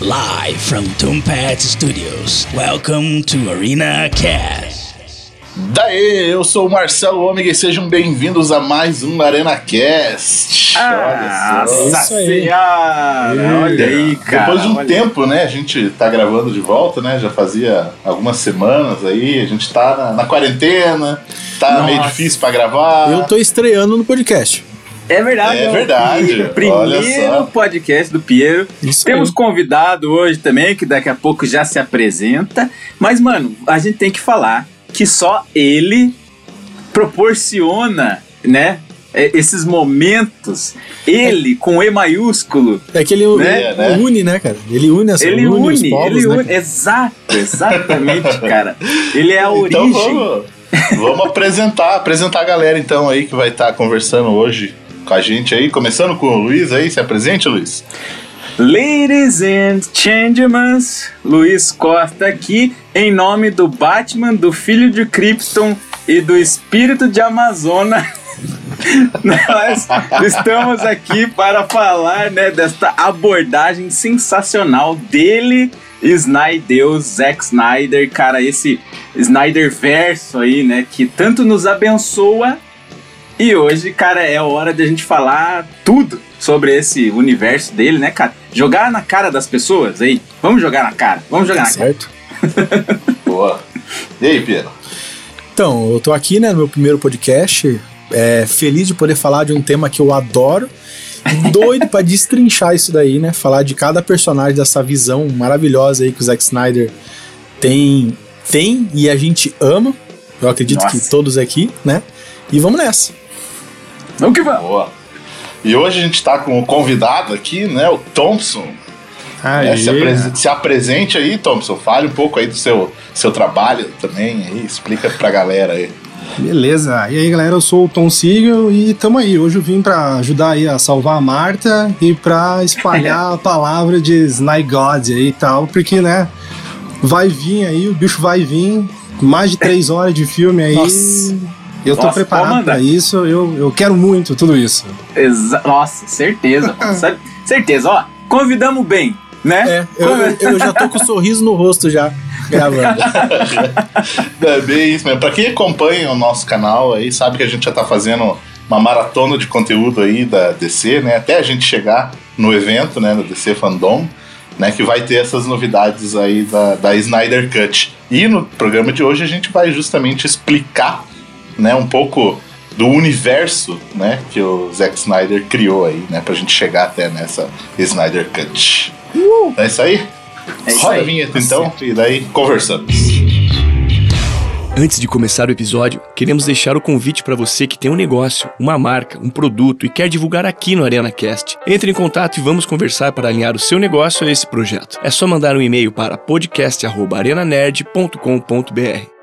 Live from Tombat Studios. Welcome to Arena Cast. Daí, eu sou o Marcelo Ômega e sejam bem-vindos a mais um Arena Cast. Ah, nossa senhora! Olha aí, cara. Depois de um olha. tempo, né? A gente tá gravando de volta, né? Já fazia algumas semanas aí. A gente tá na, na quarentena, tá Nossa. meio difícil pra gravar. Eu tô estreando no podcast. É verdade. É o verdade, olha Primeiro podcast do Piero. Isso Temos aí. convidado hoje também, que daqui a pouco já se apresenta. Mas, mano, a gente tem que falar que só ele proporciona, né? é, Esses momentos, ele com E maiúsculo, É que ele Né? né? une, né, cara? Ele une essa ele une, os une, povos, ele né, une, exato, exatamente, cara. Ele é a Então origem. vamos, vamos apresentar, apresentar a galera então aí que vai estar conversando hoje com a gente aí, começando com o Luiz aí, se apresente, Luiz. Ladies and gentlemen, Luiz Costa aqui em nome do Batman, do Filho de Krypton e do Espírito de Amazona. Nós estamos aqui para falar né, desta abordagem sensacional dele, Snyder, Zack Snyder, cara, esse Snyder verso aí, né, que tanto nos abençoa e hoje, cara, é hora de a gente falar tudo sobre esse universo dele, né, cara? Jogar na cara das pessoas aí. Vamos jogar na cara. Vamos jogar na cara. Certo? Boa. E aí, Pedro? Então, eu tô aqui, né, no meu primeiro podcast, é, feliz de poder falar de um tema que eu adoro, doido pra destrinchar isso daí, né, falar de cada personagem dessa visão maravilhosa aí que o Zack Snyder tem, tem e a gente ama, eu acredito Nossa. que todos aqui, né, e vamos nessa. Vamos que vamos. Boa. E hoje a gente tá com o convidado aqui, né, o Thompson. né? se, apres- se apresente aí, Thompson. Fale um pouco aí do seu, seu trabalho também aí. Explica pra galera aí. Beleza, e aí galera, eu sou o Tom Siegel e tamo aí. Hoje eu vim pra ajudar aí a salvar a Marta e pra espalhar a palavra de Sny God aí e tal, porque né, vai vir aí, o bicho vai vir, mais de três horas de filme aí. Nossa. Eu tô Nossa, pode preparado pra isso, eu, eu quero muito tudo isso. Exa Nossa, certeza. mano. Certeza, ó. Convidamos bem, né? É, eu, eu- eu já tô com um sorriso no rosto já, gravando. É bem isso mesmo. Pra quem acompanha o nosso canal aí, sabe que a gente já tá fazendo uma maratona de conteúdo aí da DC, né? Até a gente chegar no evento, né? No DC Fandom, né? Que vai ter essas novidades aí da, da Snyder Cut. E no programa de hoje a gente vai justamente explicar, né? Um pouco do universo, né? Que o Zack Snyder criou aí, né? Pra gente chegar até nessa Snyder Cut. É isso aí? É isso Roda aí. a vinheta então, e daí conversamos. Antes de começar o episódio, queremos deixar o convite para você que tem um negócio, uma marca, um produto e quer divulgar aqui no Arena Cast. Entre em contato e vamos conversar para alinhar o seu negócio a esse projeto. É só mandar um e-mail para podcast@arenanerd.com.br.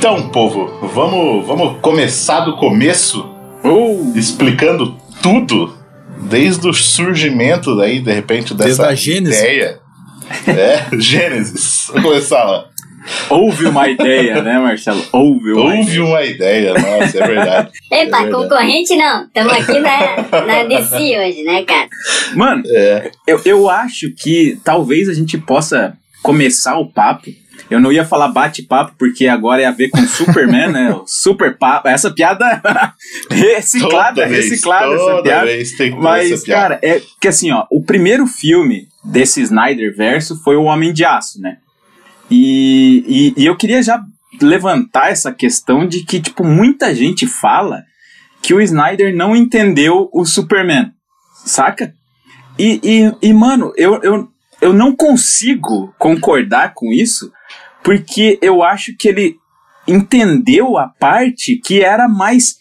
Então, povo, vamos, vamos começar do começo, Uh, explicando tudo, desde o surgimento daí, de repente, Desde dessa a Gênese. ideia. É, Gênesis. Vamos começar lá. houve uma ideia, né, Marcelo? Houve uma Houve ideia. uma ideia, nossa, é verdade. Epa, É verdade. concorrente não. Estamos aqui na, na DC hoje, né, cara? Mano, É, eu, eu acho que talvez a gente possa começar o papo. Eu não ia falar bate-papo, porque agora é a ver com Superman, né? O super papo. Essa piada reciclada, toda vez, reciclada essa toda piada. vez tem Mas, essa piada. cara, é que assim, ó, o primeiro filme desse Snyder verso foi o Homem de Aço, né? E, e, e eu queria já levantar essa questão de que, tipo, muita gente fala que o Snyder não entendeu o Superman, saca? E, e, e mano, eu, eu, eu não consigo concordar com isso, porque eu acho que ele entendeu a parte que era mais,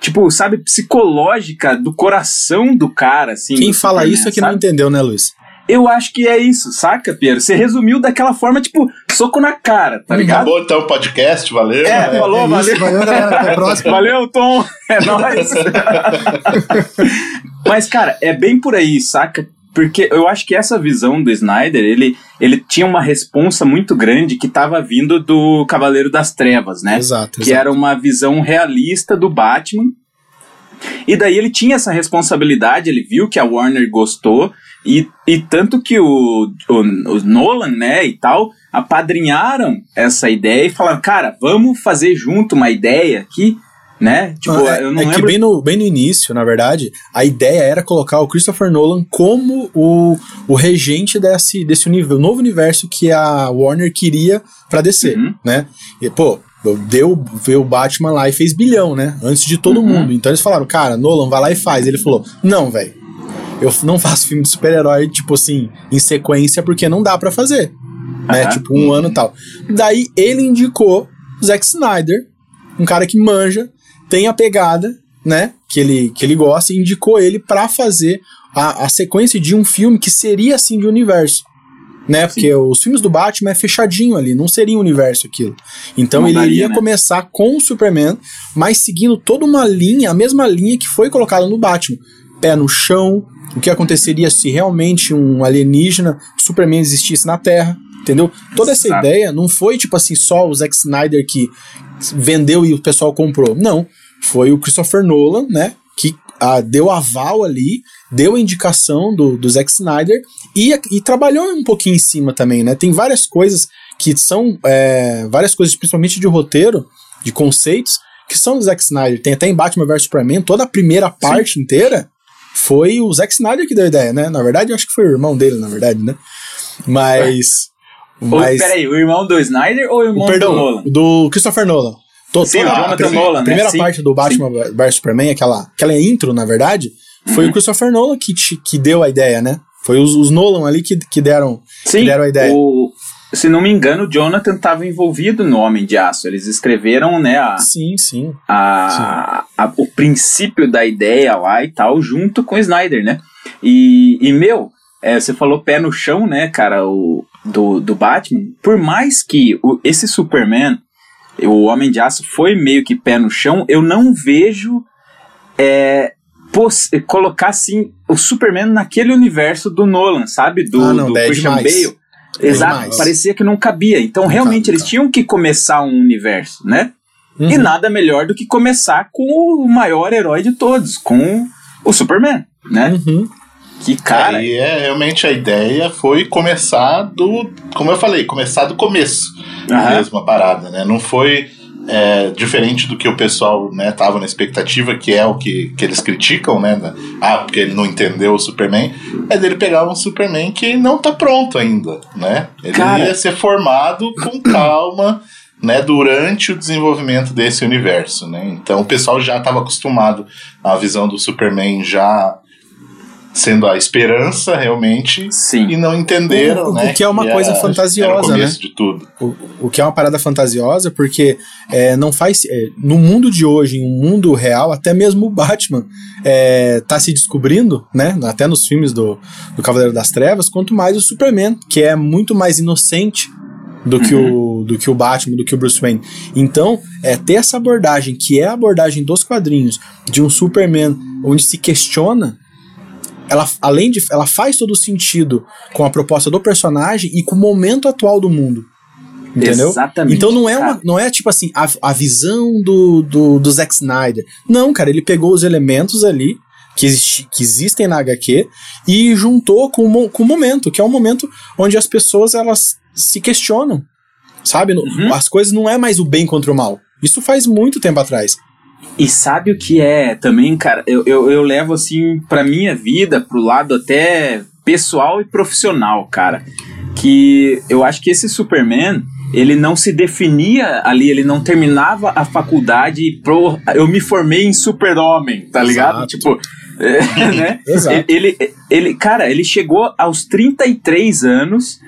tipo, sabe, psicológica do coração do cara, assim. Quem fala Superman, isso é que não sabe? entendeu, né, Luiz? Eu acho que é isso, saca, Pedro? Você resumiu daquela forma, tipo, soco na cara, tá ligado? Acabou então o podcast, valeu. É, né? falou, É valeu. isso, valeu, galera. Até a próxima. Valeu, Tom. É nóis. Mas, cara, é bem por aí, saca? Porque eu acho que essa visão do Snyder, ele, ele tinha uma responsa muito grande que tava vindo do Cavaleiro das Trevas, né? Exato, Que exato. era uma visão realista do Batman. E daí ele tinha essa responsabilidade, ele viu que a Warner gostou, e, e tanto que o, o, o Nolan, né, e tal, apadrinharam essa ideia e falaram, cara, vamos fazer junto uma ideia aqui, né? Tipo, Ah, é, eu não é que bem no, bem no início, na verdade, a ideia era colocar o Christopher Nolan como o, o regente desse, desse uni- novo universo que a Warner queria pra DC, Uhum. né? E, pô, deu ver o Batman lá e fez bilhão, né? Antes de todo Uhum. mundo. Então eles falaram, cara, Nolan, vai lá e faz. Ele falou, não, velho. Eu não faço filme de super-herói, tipo assim, em sequência, porque não dá pra fazer. Né? Tipo, um ano e tal. Daí ele indicou o Zack Snyder, um cara que manja, tem a pegada, né? Que ele, que ele gosta, e indicou ele pra fazer a, a sequência de um filme que seria assim de universo. Né? Porque os filmes do Batman é fechadinho ali, não seria um universo aquilo. Então Não ele daria, iria né? começar com o Superman, mas seguindo toda uma linha, a mesma linha que foi colocada no Batman. Pé no chão, o que aconteceria se realmente um alienígena, Superman existisse na Terra, entendeu? Toda essa Exato. ideia não foi tipo assim só o Zack Snyder que vendeu e o pessoal comprou. Não, foi o Christopher Nolan, né, que ah, deu aval ali, deu a indicação do, do Zack Snyder e, e trabalhou um pouquinho em cima também, né? Tem várias coisas que são é, várias coisas, principalmente de roteiro, de conceitos, que são do Zack Snyder. Tem até em Batman vs Superman, toda a primeira parte inteira foi o Zack Snyder que deu a ideia, né? Na verdade, eu acho que foi o irmão dele, na verdade, né? Mas. Mas peraí, o irmão do Snyder ou o irmão o, perdão, do Nolan? do Christopher Nolan. To- Sim, toda o a Jonathan pri- Nolan, A né? primeira Sim. parte do Batman vs Superman, aquela, aquela intro, na verdade, foi Uhum. o Christopher Nolan que, te- que deu a ideia, né? Foi os, os Nolan ali que, que deram. Sim, deram a ideia. O, se não me engano, o Jonathan estava envolvido no Homem de Aço. Eles escreveram, né, a, Sim, sim. a, a- o princípio da ideia lá e tal, junto com o Snyder, né? E, e meu, é, você falou pé no chão, né, cara, o, do, do Batman. Por mais que o, esse Superman, o Homem de Aço, foi meio que pé no chão, eu não vejo é, colocar assim o Superman naquele universo do Nolan, sabe? Do, Ah, não, do é Christian demais. Bale. Exato, demais. parecia que não cabia. Então, realmente, cabe, eles cabe. tinham que começar um universo, né? E Uhum. nada melhor do que começar com o maior herói de todos, com o Superman, né? Uhum. Que cara. E é, realmente a ideia foi começar do. Como eu falei, começar do começo Aham. mesmo a parada, né? Não foi é, diferente do que o pessoal né, tava na expectativa, que é o que, que eles criticam, né? da- ah, porque ele não entendeu o Superman. É dele pegar um Superman que não tá pronto ainda, né? Ele Cara. ia ser formado com calma. Né, durante o desenvolvimento desse universo, né? Então o pessoal já estava acostumado à visão do Superman já sendo a esperança realmente Sim. e não entenderam, O- o né? que é uma era- coisa era o fantasiosa, de tudo. O, o que é uma parada fantasiosa, porque é, não faz. é, no mundo de hoje, em um mundo real, até mesmo o Batman é, tá se descobrindo, né? Até nos filmes do, do Cavaleiro das Trevas, quanto mais o Superman, que é muito mais inocente do que, o, do que o Batman, do que o Bruce Wayne. Então, é, ter essa abordagem, que é a abordagem dos quadrinhos, de um Superman onde se questiona ela, além de. Ela faz todo sentido com a proposta do personagem e com o momento atual do mundo. Entendeu? Exatamente. Então não é, cara. uma, não é tipo assim, a, a visão do, do, do Zack Snyder. Não, cara, ele pegou os elementos ali que, existe, que existem na HQ e juntou com, o com o momento, que é um momento onde as pessoas elas se questionam. Sabe? Uhum. As coisas não é mais o bem contra o mal. Isso faz muito tempo atrás. E sabe o que é também, cara? Eu, eu, eu levo assim pra minha vida, pro lado até pessoal e profissional, cara. Que eu acho que esse Superman, ele não se definia ali, ele não terminava a faculdade pro, eu me formei em super-homem, tá ligado? Exato. Tipo, é, né? Exato. Ele, ele, cara, ele chegou aos 33 anos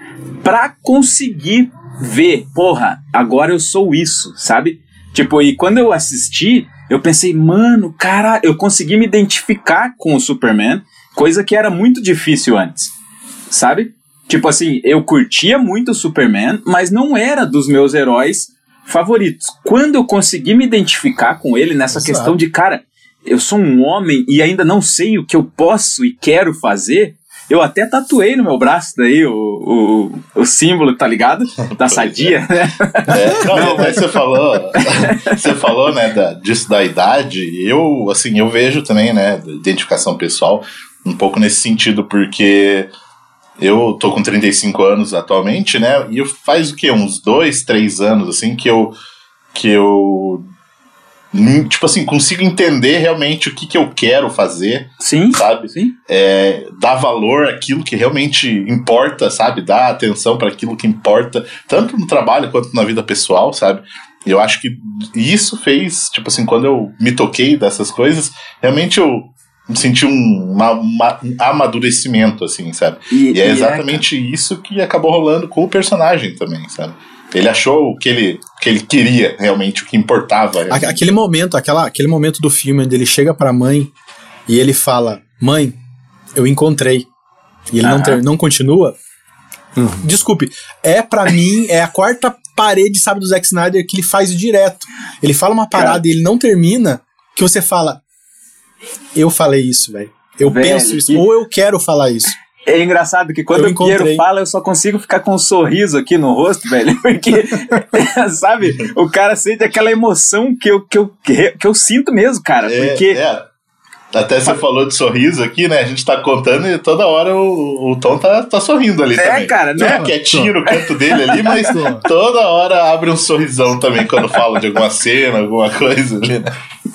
pra conseguir ver, porra, agora eu sou isso, sabe? Tipo, e quando eu assisti, eu pensei, mano, cara, eu consegui me identificar com o Superman, coisa que era muito difícil antes, sabe? Tipo assim, eu curtia muito o Superman, mas não era dos meus heróis favoritos. Quando eu consegui me identificar com ele nessa Exato. questão de, cara, eu sou um homem e ainda não sei o que eu posso e quero fazer, eu até tatuei no meu braço daí o, o, o símbolo, tá ligado? Da sadia, né? É, não, e até você falou, você falou, né, da, disso da idade. Eu, assim, eu vejo também, né, da identificação pessoal, um pouco nesse sentido, porque eu tô com 35 anos atualmente, né, e faz o quê? Uns dois, três anos, assim, que eu, que eu, tipo assim, consigo entender realmente o que, que eu quero fazer, Sim, sabe? sim. é, dar valor àquilo que realmente importa, sabe? Dar atenção para aquilo que importa, tanto no trabalho quanto na vida pessoal, sabe? E eu acho que isso fez, tipo assim, quando eu me toquei dessas coisas, realmente eu senti um, uma- uma- um amadurecimento, assim, sabe? E é exatamente isso que acabou rolando com o personagem também, sabe? Ele achou o que ele, que ele queria realmente, o que importava. A- realmente. Aquele momento, aquela, aquele momento do filme onde ele chega pra mãe e ele fala: Mãe, eu encontrei. E ele não, Aham. ter, não continua. Desculpe, é pra mim, é a quarta parede, sabe, do Zack Snyder que ele faz direto. Ele fala uma parada Cara. e ele não termina, que você fala: Eu falei isso, velho. Eu Velho, penso isso, que- ou eu quero falar isso. É engraçado que quando Eu o Piero fala, eu só consigo ficar com um sorriso aqui no rosto, velho. Porque, sabe, o cara sente aquela emoção que eu, que eu, que eu sinto mesmo, cara. É, porque. é. Até você falou de sorriso aqui, né? A gente tá contando e toda hora o, o Tom tá, tá sorrindo ali É, também. cara, né? Quietinho no canto dele ali, mas toda hora abre um sorrisão também quando fala de alguma cena, alguma coisa ali. né?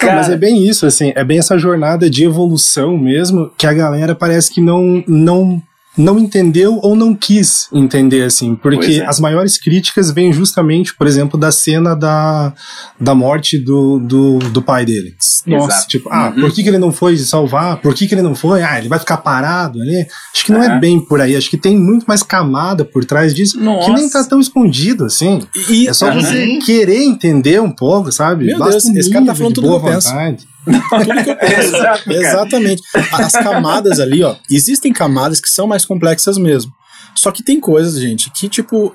Não, mas é bem isso, assim, é bem essa jornada de evolução mesmo que a galera parece que não não não entendeu ou não quis entender, assim, porque é. as maiores críticas vêm justamente, por exemplo, da cena da, da morte do, do, do pai dele. Nossa, Exato. tipo, ah, Uhum. por que, que ele não foi salvar? Por que, que ele não foi? Ah, ele vai ficar parado ali? Acho que não é Aham. bem por aí, acho que tem muito mais camada por trás disso, que Nossa. nem tá tão escondido, assim. E, É só Aham. você querer entender um pouco, sabe? Meu Basta Deus, um esse cara tá falando tudo que eu penso. vontade. Tudo que eu penso. Exato. Exatamente. As camadas ali, ó. Existem camadas que são mais complexas mesmo. Só que tem coisas, gente, que, tipo,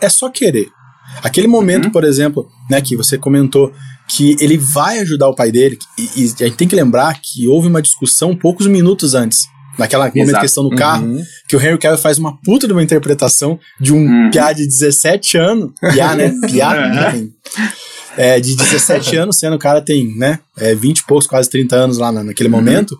é só querer. Aquele momento, Uhum. por exemplo, né, que você comentou que ele vai ajudar o pai dele, e, e a gente tem que lembrar que houve uma discussão poucos minutos antes. Naquela momento Exato. questão do carro, Uhum. que o Henry Cavill faz uma puta de uma interpretação de um Uhum. piá de 17 anos. Piá, né? Piá, Uhum. É, de 17 anos, sendo o cara tem, né, é, 20 e poucos, quase 30 anos lá na- naquele momento.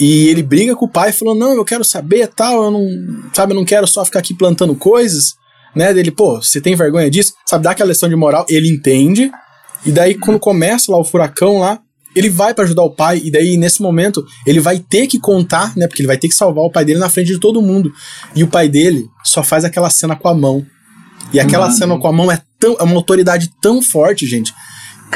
E ele briga com o pai, falando: Não, eu quero saber tal, eu não, sabe, eu não quero só ficar aqui plantando coisas, né? Dele, pô, você tem vergonha disso? Sabe, dá aquela lição de moral, ele entende. E daí, quando começa lá o furacão lá, ele vai pra ajudar o pai, e daí, nesse momento, ele vai ter que contar, né? Porque ele vai ter que salvar o pai dele na frente de todo mundo. E o pai dele só faz aquela cena com a mão. E aquela cena com a mão é, tão, é uma autoridade tão forte, gente.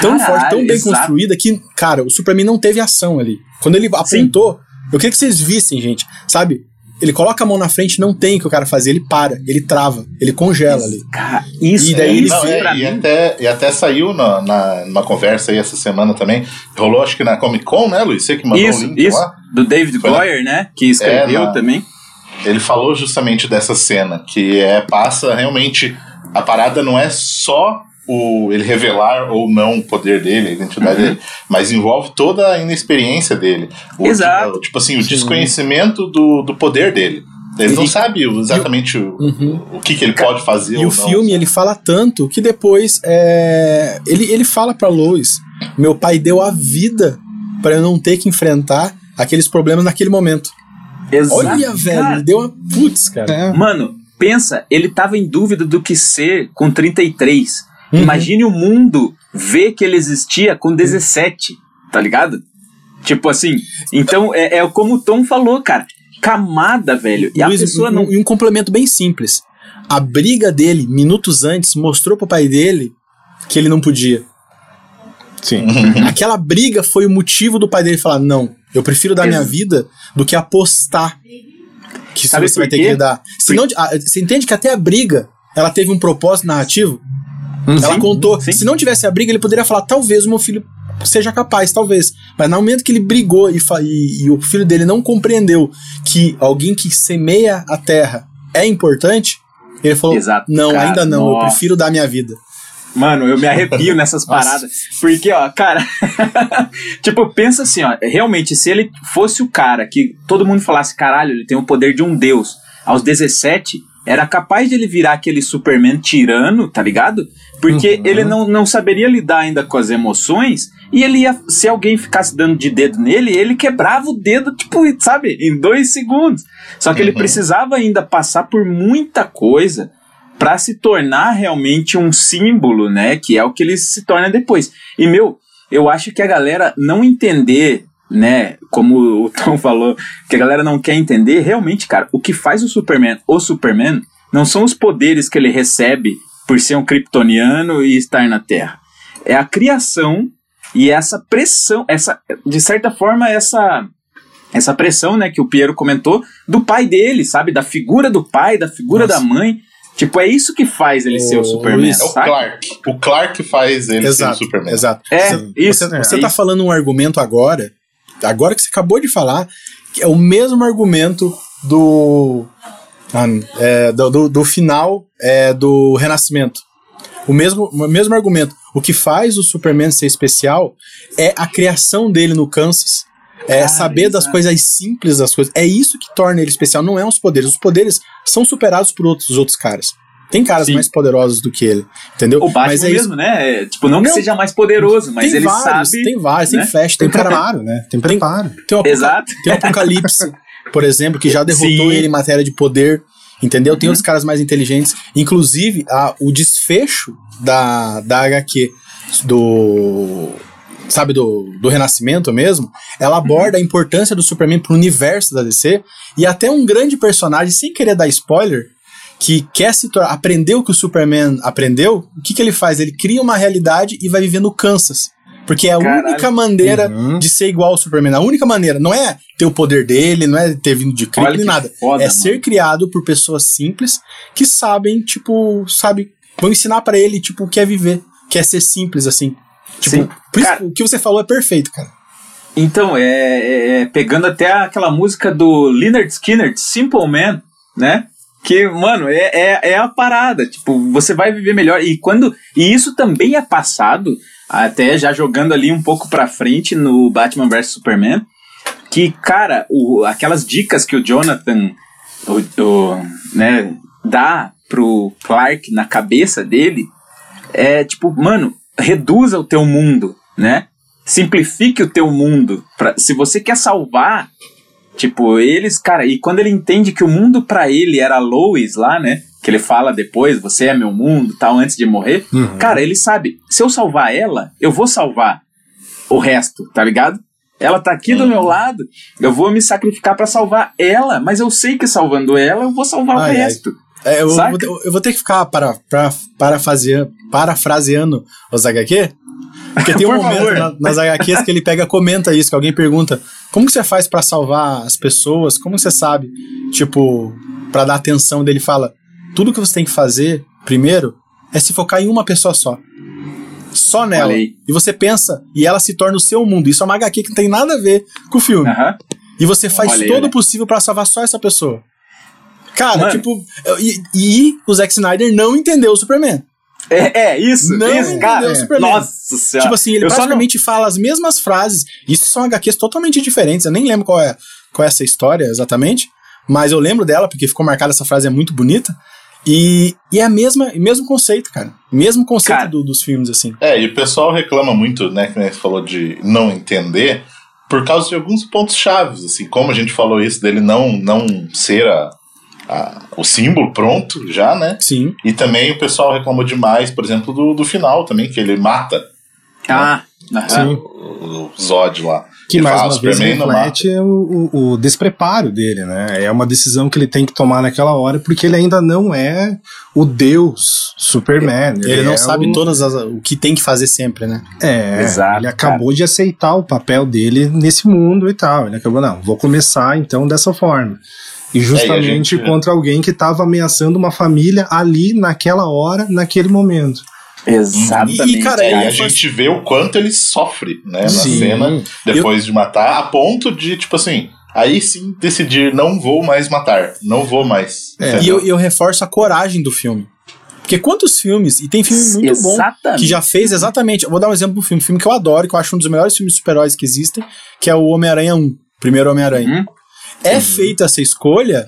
Tão Caralho, forte, tão bem exato. construída que, cara, o Superman não teve ação ali. Quando ele apontou, eu queria que vocês vissem, gente. Sabe? Ele coloca a mão na frente, não tem o que o cara fazer, ele para, ele trava, ele congela ali. Cara, isso E daí ele Não, isso é, e, até, e até saiu na, na, numa conversa aí essa semana também. Rolou, acho que na Comic Con, né, Luiz? Você que mandou o Isso, link isso. lá. Do David Foi na- Goyer, né? Que escreveu É, na- também. Ele falou justamente dessa cena, que é passa realmente. A parada não é só o ele revelar ou não o poder dele, a identidade dele, mas envolve toda a inexperiência dele. O, Exato. Tipo, tipo assim, o desconhecimento do, do poder dele. Ele não sabe exatamente o, Uhum. o que, que ele pode fazer E ou o não. filme, ele fala tanto que depois é, ele, ele fala pra Lois: Meu pai deu a vida pra eu não ter que enfrentar aqueles problemas naquele momento. Exato. Olha, velho, Cara, ele deu uma. Putz, cara. É. Mano, pensa, ele tava em dúvida do que ser com 33. Uhum. Imagine o mundo ver que ele existia com 17, tá ligado? Tipo assim, então é, é como o Tom falou, cara. Camada, velho. E Luiz, a pessoa um, não. e um complemento bem simples. A briga dele, minutos antes, mostrou pro pai dele que ele não podia. Sim. Aquela briga foi o motivo do pai dele falar: não, eu prefiro dar Ex- minha vida do que apostar que isso Sabe você vai ter que lidar. Senão, ah, você entende que até a briga ela teve um propósito narrativo. ela Sim, contou. sim. Se não tivesse a briga, ele poderia falar: talvez o meu filho seja capaz, talvez. Mas no momento que ele brigou e, e- e o filho dele não compreendeu que alguém que semeia a terra é importante, ele falou: Exato, não, cara, ainda não, eu nossa. prefiro dar minha vida. Mano, eu me arrepio nessas paradas. Porque, ó, cara. tipo, pensa assim, ó. Realmente, se ele fosse o cara que todo mundo falasse, caralho, ele tem o poder de um deus. Aos 17, era capaz de ele virar aquele Superman tirano, tá ligado? Porque ele não, não saberia lidar ainda com as emoções. E ele ia. Se alguém ficasse dando de dedo nele, ele quebrava o dedo, tipo, sabe? Em dois segundos. Só que ele Uhum. precisava ainda passar por muita coisa para se tornar realmente um símbolo, né? Que é o que ele se torna depois. E meu, eu acho que a galera não entender, né? Como o Tom falou, que a galera não quer entender, realmente, cara, o que faz o Superman o Superman não são os poderes que ele recebe por ser um kryptoniano e estar na Terra. É a criação e essa pressão, essa, de certa forma, essa essa pressão, né, que o Piero comentou, do pai dele, sabe? Da figura do pai, da figura Nossa. da mãe. Tipo, é isso que faz ele ser o Superman, Luiz, É o? Clark. O Clark faz ele ser o Exato, Superman. exato. É, você, isso, Você, é, você tá isso. falando um argumento agora, agora que você acabou de falar, que é o mesmo argumento do. ah, é, do, do, do final é, do Renascimento. O mesmo, o mesmo argumento. O que faz o Superman ser especial é a criação dele no Kansas. É Cara, saber das coisas simples das coisas. É isso que torna ele especial, não é os poderes. Os poderes são superados por outros, outros caras. Tem caras Sim. mais poderosos do que ele, entendeu? O Batman Mas é isso. mesmo, né? É, Tipo, não que Não. seja mais poderoso, mas tem ele vários, sabe. tem vários, né? tem Flash, Tem tem cara, preparo, né? Tem preparo. tem o, Apoca- Exato. tem o Apocalipse, por exemplo, que já derrotou Sim. Uhum. ele em matéria de poder, entendeu? Tem outros caras mais inteligentes. Inclusive, a, o desfecho da, da HQ do. Sabe, do, do Renascimento mesmo, ela Uhum. aborda a importância do Superman pro universo da DC e até um grande personagem, sem querer dar spoiler, que quer se tornar, aprendeu o que o Superman aprendeu, o que, que ele faz? Ele cria uma realidade e vai viver no Kansas. Porque é a Caralho. única maneira Uhum. de ser igual ao Superman. A única maneira. Não é ter o poder dele, não é ter vindo de Krypton nem nada. foda, é mano. ser criado por pessoas simples que sabem, tipo, sabe, vão ensinar pra ele, tipo, o que é viver, que é ser simples, assim. Tipo, Sim. por isso Cara- que o que você falou é perfeito, cara. Então, é, é- é pegando até aquela música do Leonard Skinner, Simple Man, né? Que, mano, é, é, é a parada. Tipo, você vai viver melhor. E quando. E isso também é passado, até já jogando ali um pouco pra frente no Batman vs Superman. Que, cara, o, aquelas dicas que o Jonathan o, o, né, dá pro Clark na cabeça dele é tipo, mano, reduza o teu mundo, né? Simplifique o teu mundo. Pra, se você quer salvar, tipo, eles, cara, e quando ele entende que o mundo pra ele era Lois lá, né? Que ele fala depois, você é meu mundo, tal, antes de morrer. Cara, ele sabe, se eu salvar ela, eu vou salvar o resto, tá ligado? Ela tá aqui do meu lado, eu vou me sacrificar pra salvar ela, mas eu sei que salvando ela, eu vou salvar o Ai, ai. É, eu, vou, ter- eu vou ter que ficar para, para, parafraseando, parafraseando os HQ. Porque tem um momento na- nas HQs que ele pega comenta isso, que alguém pergunta: como que você faz pra salvar as pessoas? Como você sabe? Tipo, pra dar atenção dele fala: tudo que você tem que fazer, primeiro, é se focar em uma pessoa só. Só nela. Aí. E você pensa, e ela se torna o seu mundo. Isso é uma HQ que não tem nada a ver com o filme. Aham. E você faz todo o olha. possível pra salvar só essa pessoa. Cara, Mano. tipo. E, e o Zack Snyder não entendeu o Superman. É, é, isso, Não isso, entendeu cara. o Superman. Nossa senhora. Tipo assim, ele Eu praticamente fala as mesmas frases. Isso são HQs totalmente diferentes. Eu nem lembro qual é, qual é essa história exatamente. Mas eu lembro dela, porque ficou marcada essa frase, é muito bonita. E, e é a mesma, o mesmo conceito, cara. Mesmo conceito Cara. do- dos filmes, assim. É, e o pessoal reclama muito, né, que você falou de não entender, por causa de alguns pontos chaves, assim, como a gente falou isso dele não não ser a, a- o símbolo pronto já, né? Sim. E também o pessoal reclamou demais, por exemplo, do, do final também, que ele mata Ah, aham. Sim. o, o Zod lá. Que Ele mais fala, uma vez "Superman não reflete o, o, o despreparo dele, né? É uma decisão que ele tem que tomar naquela hora, porque ele ainda não é o deus Superman. Ele, não é sabe o, todas as, o que tem que fazer sempre, né? É, Exato, ele acabou de aceitar o papel dele nesse mundo e tal. Ele acabou, não, vou começar então dessa forma. E justamente É, e gente- contra alguém que estava ameaçando uma família ali, naquela hora, naquele momento. Exatamente. E, cara, E aí É, a gente vê o quanto ele sofre, né, na Sim. cena, depois de matar, a ponto de, tipo assim, aí sim decidir, não vou mais matar, não vou mais. É, e eu, eu reforço a coragem do filme. Porque quantos filmes, e tem filme muito bom Exatamente. que já fez exatamente. eu Vou dar um exemplo um filme, um filme que eu adoro, que eu acho um dos melhores filmes de super-heróis que existem, que é o Homem-Aranha 1, primeiro Homem-Aranha. Uhum. É feita essa escolha,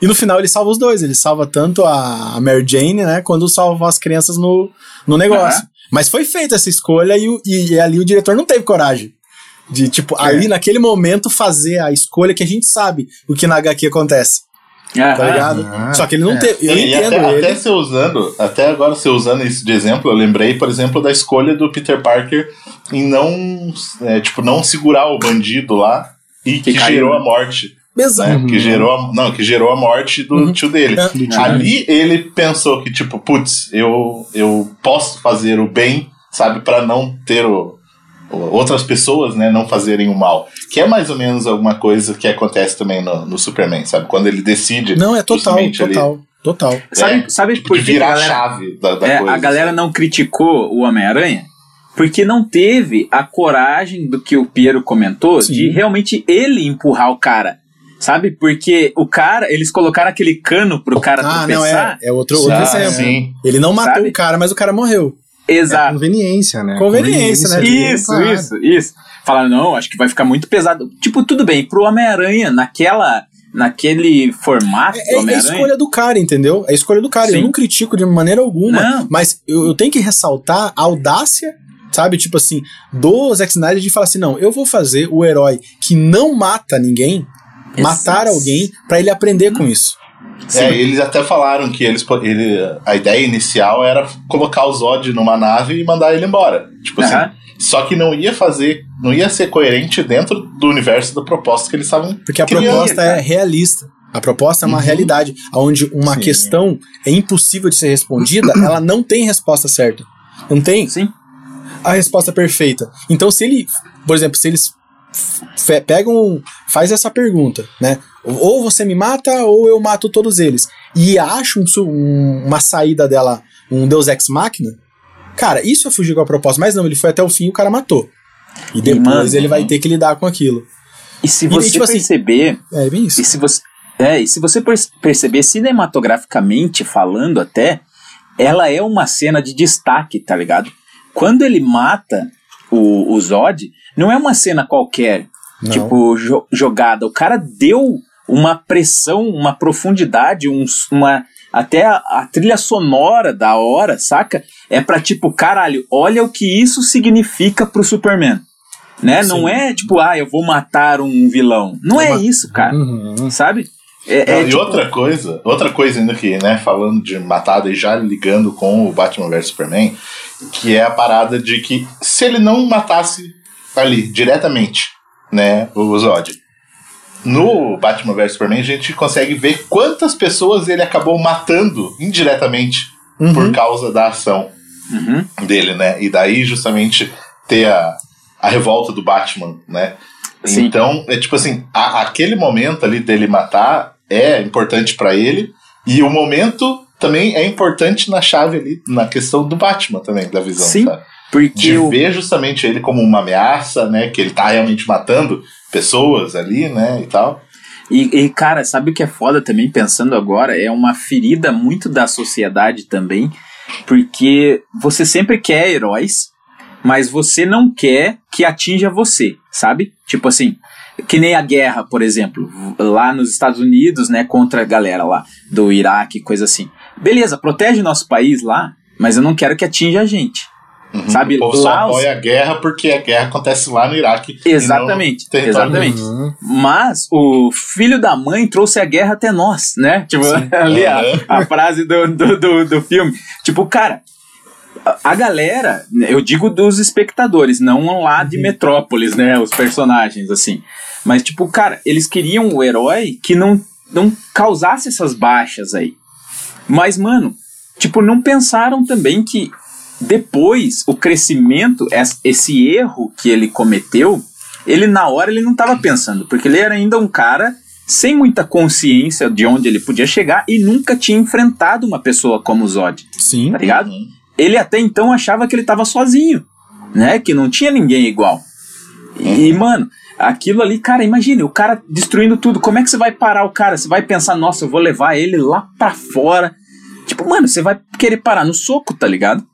e no final ele salva os dois. Ele salva tanto a Mary Jane, né, quando salva as crianças no, no negócio. Mas foi feita essa escolha e, e, e ali o diretor não teve coragem. De, tipo, É. ali naquele momento fazer a escolha que a gente sabe o que na HQ acontece, tá Aham. ligado? Ah, Só que ele não é. teve. Eu E- entendo até, ele. até você usando, até agora você usando isso de exemplo, eu lembrei, por exemplo, da escolha do Peter Parker em não, é, tipo, não segurar o bandido lá e que, Que gerou a morte. Exato. né? Que gerou a, não, que gerou a morte do Uhum. tio dele. É. Ali ele pensou que, tipo, putz, eu, eu posso fazer o bem, sabe, para não ter o, o- outras pessoas, né, não fazerem o mal. Que é mais ou menos alguma coisa que acontece também no, no Superman, sabe? Quando ele decide Não, é total, justamente ali, total, total. Sabe, É, sabe tipo, por de que a virar a galera, chave da, da é, coisa. a galera não criticou o Homem-Aranha? Porque não teve a coragem do que o Piero comentou Sim. de realmente ele empurrar o cara. Sabe? Porque o cara, eles colocaram aquele cano pro cara Ah, não, tropeçar. é, é outro, outro ah, exemplo. sim. Ele não matou Sabe? o cara, mas o cara morreu. É Exato. conveniência, né? Conveniência, né? Isso, isso, isso. Falaram, não, acho que vai ficar muito pesado. Tipo, tudo bem, pro Homem-Aranha, naquela, naquele formato É, do é a escolha do cara, entendeu? É a escolha do cara. Sim. Eu não critico de maneira alguma, Não. mas eu, eu tenho que ressaltar a audácia, sabe? Tipo assim, do Zack Snyder de falar assim: não, eu vou fazer o herói que não mata ninguém matar alguém pra ele aprender com isso. É, eles até falaram que eles, ele, a ideia inicial era colocar o Zod numa nave e mandar ele embora. Tipo assim, Aham. só que não ia fazer, não ia ser coerente dentro do universo da proposta que eles estavam Porque a criando. proposta cara. é realista. A proposta é uma Uhum. realidade, onde uma Sim. questão é impossível de ser respondida, ela não tem resposta certa. Não tem Sim. a resposta perfeita. Então, se ele, por exemplo, se eles fe- pegam, faz essa pergunta, né? Ou você me mata ou eu mato todos eles. E acha um um- uma saída dela, um Deus Ex Machina. Cara, isso é fugir com a proposta. Mas não, ele foi até o fim e o cara matou. E depois mano, ele vai ter que lidar com aquilo. E se E, você tipo assim, perceber, É bem isso. e se você, é, e se você per- perceber cinematograficamente falando até, ela é uma cena de destaque, tá ligado? Quando ele mata o, o Zod, não é uma cena qualquer, Não. tipo, jo- jogada. O cara deu uma pressão, uma profundidade, um, uma. Até a, a trilha sonora da hora, saca? É pra tipo, caralho, olha o que isso significa pro Superman. Né? Não é tipo, ah, eu vou matar um vilão. Não É é isso, cara. Uhum. Sabe? É, Não, é e tipo- outra coisa, outra coisa ainda que, né, falando de matada e já ligando com o Batman vs Superman, que é a parada de que se ele não matasse ali diretamente, né, o Zod, no Batman vs Superman a gente consegue ver quantas pessoas ele acabou matando indiretamente Uhum. por causa da ação Uhum. dele, né? E daí justamente ter a, a revolta do Batman, né? Sim. Então, é tipo assim, a- aquele momento ali dele matar é importante pra ele e o momento também é importante na chave ali, na questão do Batman também, da visão, Sim. sabe? Porque De ver justamente ele como uma ameaça, né? Que ele tá realmente matando pessoas ali, né? E tal. E, e, cara, sabe o que é foda também, pensando agora? É uma ferida muito da sociedade também, porque você sempre quer heróis, mas você não quer que atinja você, sabe? Tipo assim, que nem a guerra, por exemplo, lá nos Estados Unidos, né, contra a galera lá do Iraque, coisa assim. Beleza, protege nosso país lá, mas eu não quero que atinja a gente. Uhum. Sabe, o povo só lá os- apoia a guerra porque a guerra acontece lá no Iraque. Exatamente, no exatamente. Uhum. Mas o filho da mãe trouxe a guerra até nós, né? Tipo, ali a, a frase do, do, do, do filme. Tipo, cara, a, galera, eu digo dos espectadores, não lá de Metrópolis, né? Os personagens, assim. Mas, tipo, cara, eles queriam o herói que não, não causasse essas baixas aí. Mas, mano, tipo, não pensaram também que depois o crescimento, es- esse erro que ele cometeu, ele na hora ele não tava pensando, porque ele era ainda um cara sem muita consciência de onde ele podia chegar e nunca tinha enfrentado uma pessoa como o Zod, Sim. tá ligado? Uhum. Ele até então achava que ele tava sozinho, né? Que não tinha ninguém igual. E, mano, aquilo ali, cara, imagine, o cara destruindo tudo. Como é que você vai parar o cara? Você vai pensar, nossa, eu vou levar ele lá pra fora. Tipo, mano, você vai querer parar no soco, tá ligado?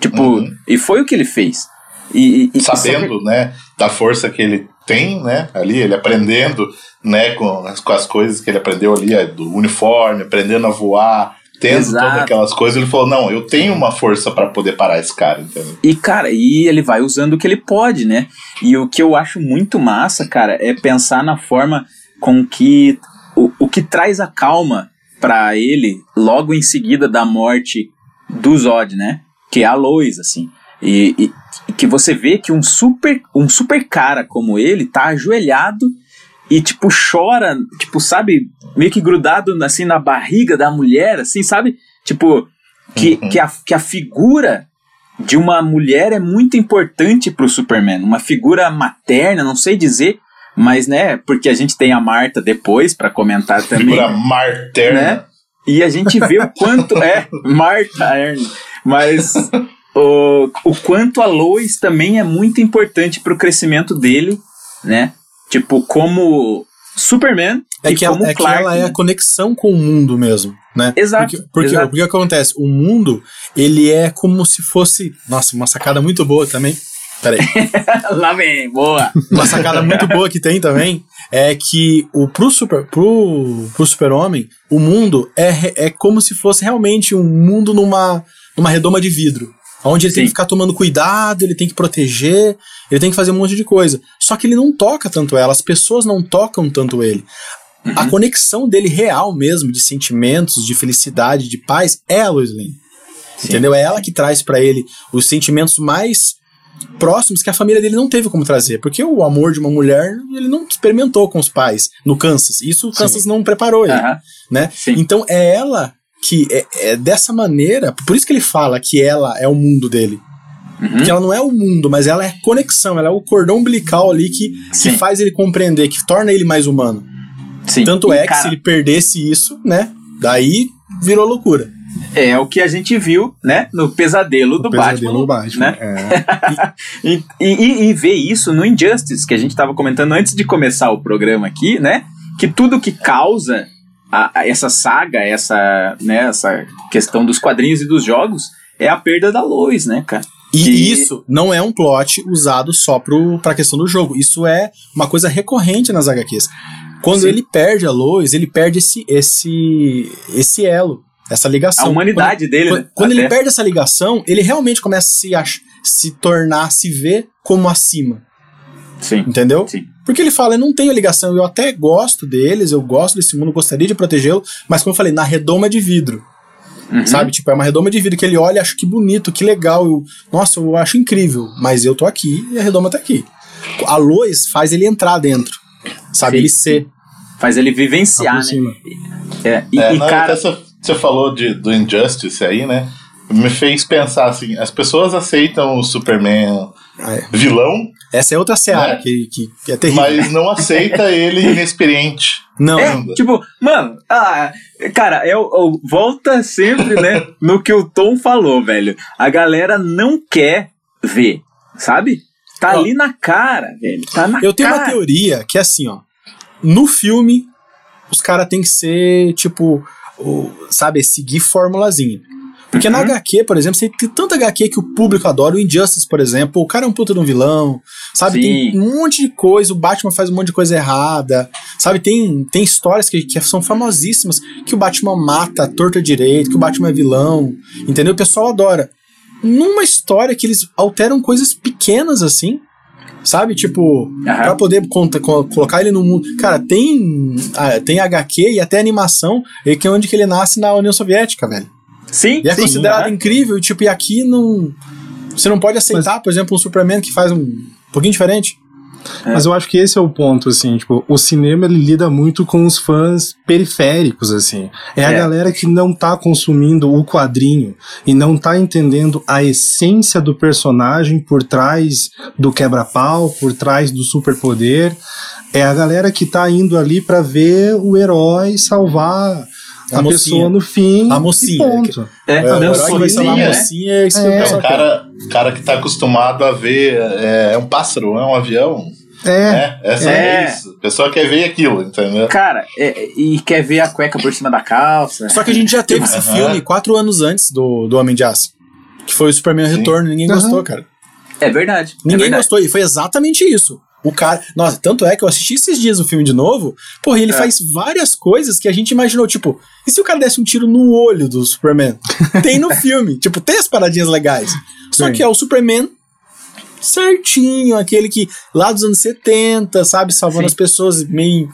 Tipo, Uhum. e foi o que ele fez. E, e- Sabendo, né, da força que ele tem, né, ali, ele aprendendo, né, com as, com as coisas que ele aprendeu ali, é, do uniforme, aprendendo a voar, tendo Exato. todas aquelas coisas, ele falou, não, eu tenho uma força pra poder parar esse cara, entendeu? E, cara, e ele vai usando o que ele pode, né? E o que eu acho muito massa, cara, é pensar na forma com que. O, o que traz a calma pra ele logo em seguida da morte do Zod, né? Que é a Lois, assim. E, e- e que você vê que um super, um super cara como ele tá ajoelhado e, tipo, chora, tipo, sabe, meio que grudado assim na barriga da mulher, assim, sabe? Tipo, que, Uhum. que, a, que a figura de uma mulher é muito importante pro Superman. Uma figura materna, não sei dizer, mas, né, porque a gente tem a Marta depois pra comentar também. Figura materna. né? E a gente vê o quanto é Marta Ern, mas o, o quanto a Lois também é muito importante pro crescimento dele, né? Tipo, como Superman É e que, ela, como é que Clark. ela é a conexão com o mundo mesmo, né? Exato, Porque, porque, exato. porque o que acontece? O mundo, ele é como se fosse. Nossa, uma sacada muito boa também. Peraí. Lá vem, boa. Uma sacada muito boa que tem também é que o, pro, super, pro, pro super-homem, o mundo é, é como se fosse realmente um mundo numa, numa redoma de vidro. Onde ele tem Sim. que ficar tomando cuidado, ele tem que proteger, ele tem que fazer um monte de coisa. Só que ele não toca tanto ela, as pessoas não tocam tanto ele. A conexão dele real mesmo, de sentimentos, de felicidade, de paz, é a Lois Lane. Entendeu? É ela que traz pra ele os sentimentos mais próximos que a família dele não teve como trazer. Porque o amor de uma mulher, ele não experimentou com os pais no Kansas. Isso o Kansas não preparou ele, Aham, né? sim. Então é ela que é, é dessa maneira, por isso que ele fala que ela é o mundo dele. Uhum. Porque ela não é o mundo, mas ela é a conexão, ela é o cordão umbilical ali que, que faz ele compreender, que torna ele mais humano. Sim. Tanto E, é que cara, se ele perdesse isso, né? Daí virou loucura. É o que a gente viu, né? No pesadelo do Pesadelo Batman. do Batman. Né? É. E, e, e ver isso no Injustice, que a gente estava comentando antes de começar o programa aqui, né? Que tudo que causa a- a essa saga, essa, né, essa questão dos quadrinhos e dos jogos, é a perda da Lois, né, cara? E Que- isso não é um plot usado só pro, pra questão do jogo. Isso é uma coisa recorrente nas HQs. Quando Sim. ele perde a Lois, ele perde esse, esse, esse elo, essa ligação. A humanidade dele, Quando, né? quando ele perde essa ligação, ele realmente começa a se, ach- se tornar, se ver como acima. Sim. Entendeu? Sim. Porque ele fala, eu não tenho ligação, eu até gosto deles, eu gosto desse mundo, gostaria de protegê-lo, mas como eu falei, na redoma de vidro. Uhum. Sabe? Tipo, é uma redoma de vidro que ele olha e acha que bonito, que legal. eu- nossa, eu acho incrível. Mas eu tô aqui e a redoma tá aqui. A Lois faz ele entrar dentro. Sabe? Sim, ele ser. Faz ele vivenciar, né? É, e, É, e, não, cara, até você, você falou de, do Injustice aí, né? Me fez pensar assim, as pessoas aceitam o Superman. Vilão, Essa é outra seara É. que, que, que é terrível. mas não aceita ele inexperiente. Não, É, tipo, mano, ah, cara, é, o- o- volta sempre, né, no que o Tom falou, velho. A galera não quer ver, sabe? Tá Ó. ali na cara, velho. Tá na eu tenho cara. uma teoria que é assim, ó. No filme, os caras têm que ser, tipo, o, sabe, seguir formulazinha. Porque na Uhum. HQ, por exemplo, você tem tanta HQ que o público adora. O Injustice, por exemplo, o cara é um puta de um vilão, sabe? Sim. Tem um monte de coisa, o Batman faz um monte de coisa errada, sabe? Tem, tem histórias que, que são famosíssimas, que o Batman mata a torta direito, que o Batman é vilão, entendeu? O pessoal adora. Numa história que eles alteram coisas pequenas assim, sabe? Tipo, pra poder conta- co- colocar ele no mundo. Cara, tem, ah, tem HQ e até animação, e que é onde que ele nasce na União Soviética, velho. Sim, E é sim, considerado aham. incrível, tipo, e aqui não. Você não pode aceitar, por exemplo, um Superman que faz um, um pouquinho diferente. Mas eu acho que esse é o ponto, assim, tipo, o cinema ele lida muito com os fãs periféricos, assim. É, a É. galera que não tá consumindo o quadrinho e não tá entendendo a essência do personagem por trás do quebra-pau, por trás do superpoder. É a galera que tá indo ali pra ver o herói salvar A a, mocinha. pessoa no fim. A mocinha, ponto. É, É, o não, que vai salvar a né? mocinha é isso que É. o É um cara, cara que tá acostumado a ver. É, é um pássaro, é um avião. É. É, essa É. é. isso. A pessoa quer ver aquilo, entendeu? Cara, é- e quer ver a cueca por cima da calça. Só que a gente já teve esse filme quatro anos antes do, do Homem de Aço. Que foi o Superman Sim. Retorno. Ninguém Aham. gostou, cara. É verdade. é Ninguém verdade. gostou. E foi exatamente isso. O cara. Nossa, tanto é que eu assisti esses dias o filme de novo. Porra, ele É. faz várias coisas que a gente imaginou. Tipo, e se o cara desse um tiro no olho do Superman? tem no filme. Tipo, tem as paradinhas legais. Só Sim. que é o Superman certinho, aquele que lá dos anos 70, sabe, salvando Sim. as pessoas meio,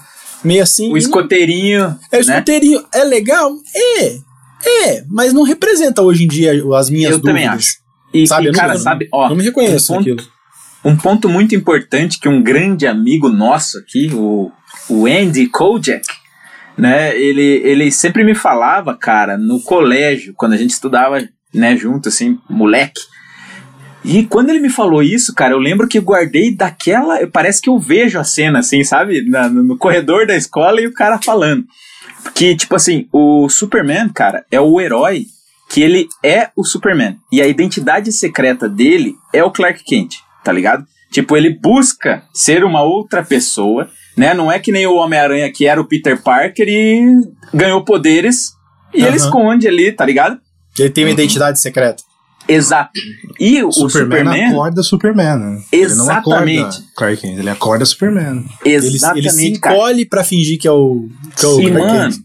meio assim. O não- escoteirinho. é o né? escoteirinho. É legal? É. É, mas não representa hoje em dia as minhas Eu dúvidas. também acho. E, Sabe, e, eu não- cara, eu sabe, ó, não me reconheço ponto- naquilo. Um ponto muito importante que um grande amigo nosso aqui, o, o Andy Kojak, né, ele, ele sempre me falava, cara, no colégio, quando a gente estudava, né, junto, assim, moleque. E quando ele me falou isso, cara, eu lembro que guardei daquela. Parece que eu vejo a cena, assim, sabe? Na- no corredor da escola e o cara falando. Que, tipo assim, o Superman, cara, é o herói que ele é o Superman. E a identidade secreta dele é o Clark Kent, tá ligado? Tipo, ele busca ser uma outra pessoa, né? Não é que nem o Homem-Aranha que era o Peter Parker e ganhou poderes e ele Aham. esconde ali, tá ligado? Ele tem uma identidade secreta. Exato. E o Superman, Superman, acorda Superman, né? Ele não Exatamente. acorda Clark Kent, ele acorda Superman. Ele, ele se exatamente, cara. encolhe pra fingir que é o, que é o E, Clark mano, Kent.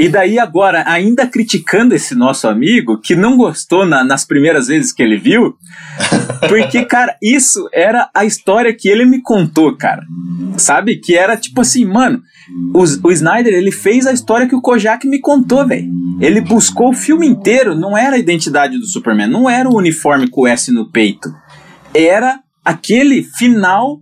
E daí agora, ainda criticando esse nosso amigo, que não gostou na- nas primeiras vezes que ele viu, porque, cara, isso era a história que ele me contou, cara. Sabe? Que era tipo assim, mano, os- o Snyder, ele fez a história que o Kojak me contou, velho. Ele buscou o filme inteiro, não era a identidade do Superman, não era o uniforme com o S no peito. Era aquele final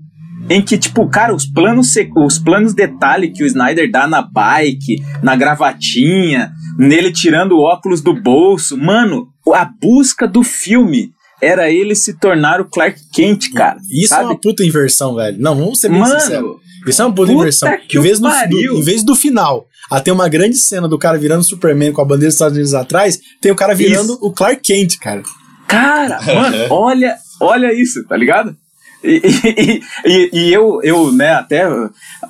em que, tipo, cara, os planos, os planos detalhe que o Snyder dá na bike, na gravatinha, nele tirando o óculos do bolso, mano, a busca do filme era ele se tornar o Clark Kent, cara. Isso é sabe? uma puta inversão, velho. Não, vamos ser bem sinceros. Mano, Isso é uma puta, puta inversão. que Em vez, do, pariu. do- em vez do final, a ter uma grande cena do cara virando Superman com a bandeira dos Estados Unidos atrás, tem o cara virando Isso. o Clark Kent, cara. Cara, mano, olha, olha isso, tá ligado? E, e, e- e eu, eu, né, até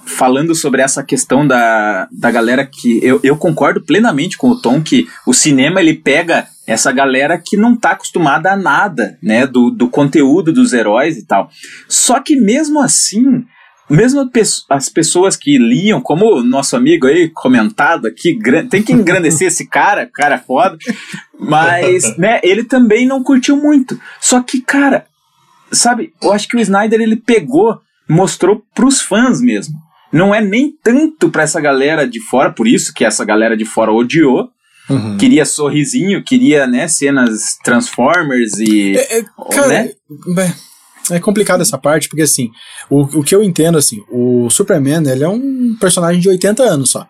falando sobre essa questão da, da galera que. Eu, eu concordo plenamente com o Tom que o cinema ele pega essa galera que não tá acostumada a nada, né, do, do conteúdo dos heróis e tal. Só que mesmo assim, mesmo as pessoas que liam, como o nosso amigo aí comentado aqui, tem que engrandecer esse cara, cara é foda, mas, né, ele também não curtiu muito. Só que, cara, sabe, eu acho que o Snyder ele pegou, mostrou pros fãs mesmo. Não é nem tanto pra essa galera de fora, por isso que essa galera de fora odiou. Queria sorrisinho, queria, né, cenas Transformers e. É, é, cara, né? é, é complicado essa parte, porque assim, o, o que eu entendo, assim, o Superman, ele é um personagem de 80 anos só.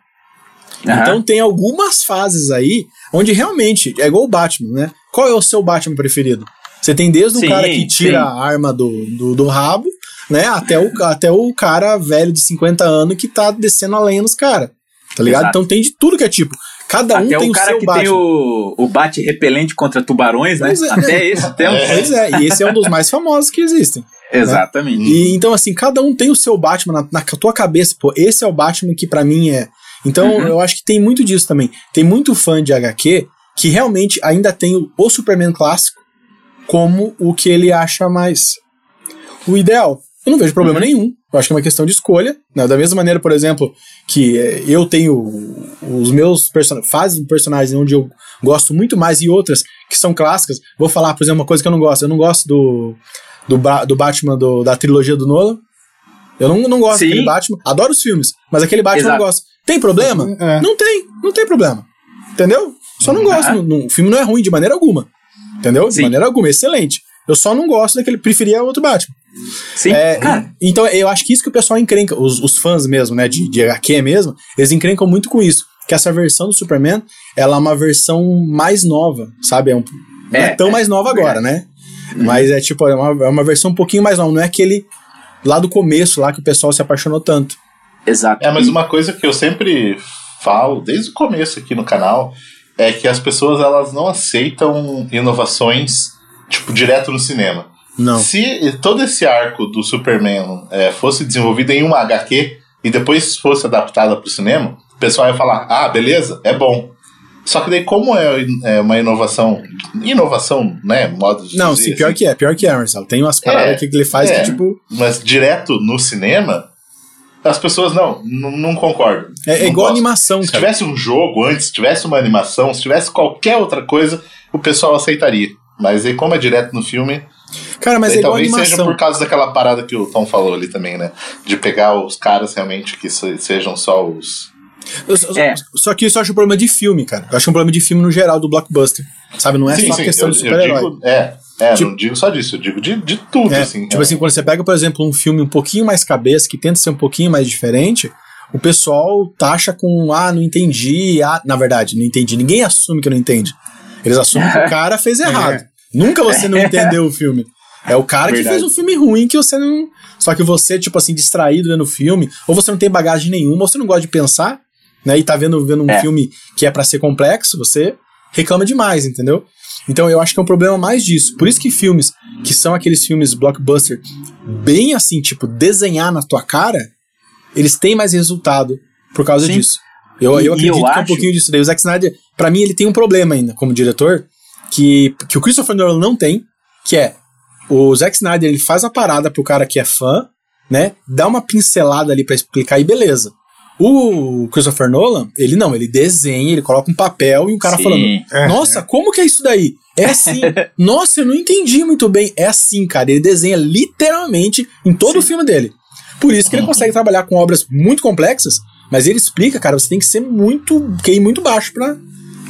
Aham. Então tem algumas fases aí onde realmente é igual o Batman, né? Qual é o seu Batman preferido? Você tem desde Sim, o cara que tira sim. a arma do, do, do rabo, né? Até o, até o cara velho de 50 anos que tá descendo a lenha nos caras. Tá ligado? Exato. Então tem de tudo que é tipo. Cada um Até tem o o, cara seu que Batman. tem o, o bate repelente contra tubarões, né? É. Até esse temos. Pois é, e esse é um dos mais famosos que existem. Exatamente. E então, assim, cada um tem o seu Batman na, na tua cabeça, pô, esse é o Batman que pra mim é. Então, Uhum. eu acho que tem muito disso também. Tem muito fã de HQ que realmente ainda tem o, o Superman clássico como o que ele acha mais o ideal. Eu não vejo problema Uhum. nenhum. Eu acho que é uma questão de escolha. né? Da mesma maneira, por exemplo, que eh, eu tenho os meus person fases de personagens onde eu gosto muito mais e outras que são clássicas. Vou falar, por exemplo, uma coisa que eu não gosto. Eu não gosto do, do, Ba- do Batman do- da trilogia do Nolan. Eu não, não gosto Sim. daquele Batman. Adoro os filmes, mas aquele Batman eu Exato. não gosto. Tem problema? É. Não tem, não tem problema. Entendeu? Só não gosto. Ah. Não- não- o filme não é ruim de maneira alguma. Entendeu? De Sim. maneira alguma, excelente. Eu só não gosto daquele. Preferia outro Batman. Sim, É, cara. Então eu acho que isso que o pessoal encrenca, os, os fãs mesmo, né, de, de HQ mesmo, eles encrencam muito com isso. Que essa versão do Superman, ela é uma versão mais nova, sabe? É um, não é, É, tão é, mais nova agora, né? Uhum. Mas é tipo, é uma, é uma versão um pouquinho mais nova, não é aquele lá do começo lá que o pessoal se apaixonou tanto. Exato. É, mas uma coisa que eu sempre falo, desde o começo aqui no canal, é que as pessoas elas não aceitam inovações, tipo, direto no cinema. Não. Se todo esse arco do Superman é, fosse desenvolvido em uma HQ e depois fosse adaptada para o cinema, o pessoal ia falar: ah, beleza, é bom. Só que daí, como é, é uma inovação, inovação, né? Modo de Não, dizer, sim, pior assim, que é, pior que é, Marcelo. Tem umas paradas É, que ele faz é. que, tipo, Mas direto no cinema, as pessoas não, não concordam. é, é Não igual gostam. animação, Se cara. tivesse um jogo antes, se tivesse uma animação, se tivesse qualquer outra coisa, o pessoal aceitaria. Mas aí, como é direto no filme, Cara, mas é igual talvez seja animação. por causa daquela parada que o Tom falou ali também, né? De pegar os caras realmente que se- sejam só os. Eu- É. Só que isso eu acho um problema de filme, cara. Eu acho um problema de filme no geral do blockbuster. Sabe? Não é só questão eu, de super-herói. é, é Tipo- não digo só disso, eu digo de, de tudo, É, assim. tipo assim, quando você pega, por exemplo, um filme um pouquinho mais cabeça, que tenta ser um pouquinho mais diferente, o pessoal taxa com, ah, não entendi, ah, na verdade, não entendi. Ninguém assume que não entende. Eles assumem que o cara fez errado. Nunca você não entendeu o filme. É o cara que Verdade. fez um filme ruim que você não. Só que você, tipo assim, distraído vendo o filme, ou você não tem bagagem nenhuma, ou você não gosta de pensar, né? E tá vendo, vendo um É. filme que é pra ser complexo, você reclama demais, entendeu? Então eu acho que é um problema mais disso. Por isso que filmes que são aqueles filmes blockbuster bem assim, tipo, desenhar na tua cara, eles têm mais resultado por causa Sim. disso. Eu, E- eu acredito eu que é um acho- pouquinho disso daí. O Zack Snyder, pra mim, ele tem um problema ainda como diretor, que, que o Christopher Nolan não tem, que é o Zack Snyder, ele faz a parada pro cara que é fã, né? Dá uma pincelada ali pra explicar e beleza. O Christopher Nolan, ele não, ele desenha, ele coloca um papel e um cara Sim. falando: Nossa, como que é isso daí? É assim. Nossa, eu não entendi muito bem. É assim, cara. Ele desenha literalmente em todo o filme dele. Por isso que ele consegue trabalhar com obras muito complexas, mas ele explica, cara, você tem que ser muito. QI muito baixo pra,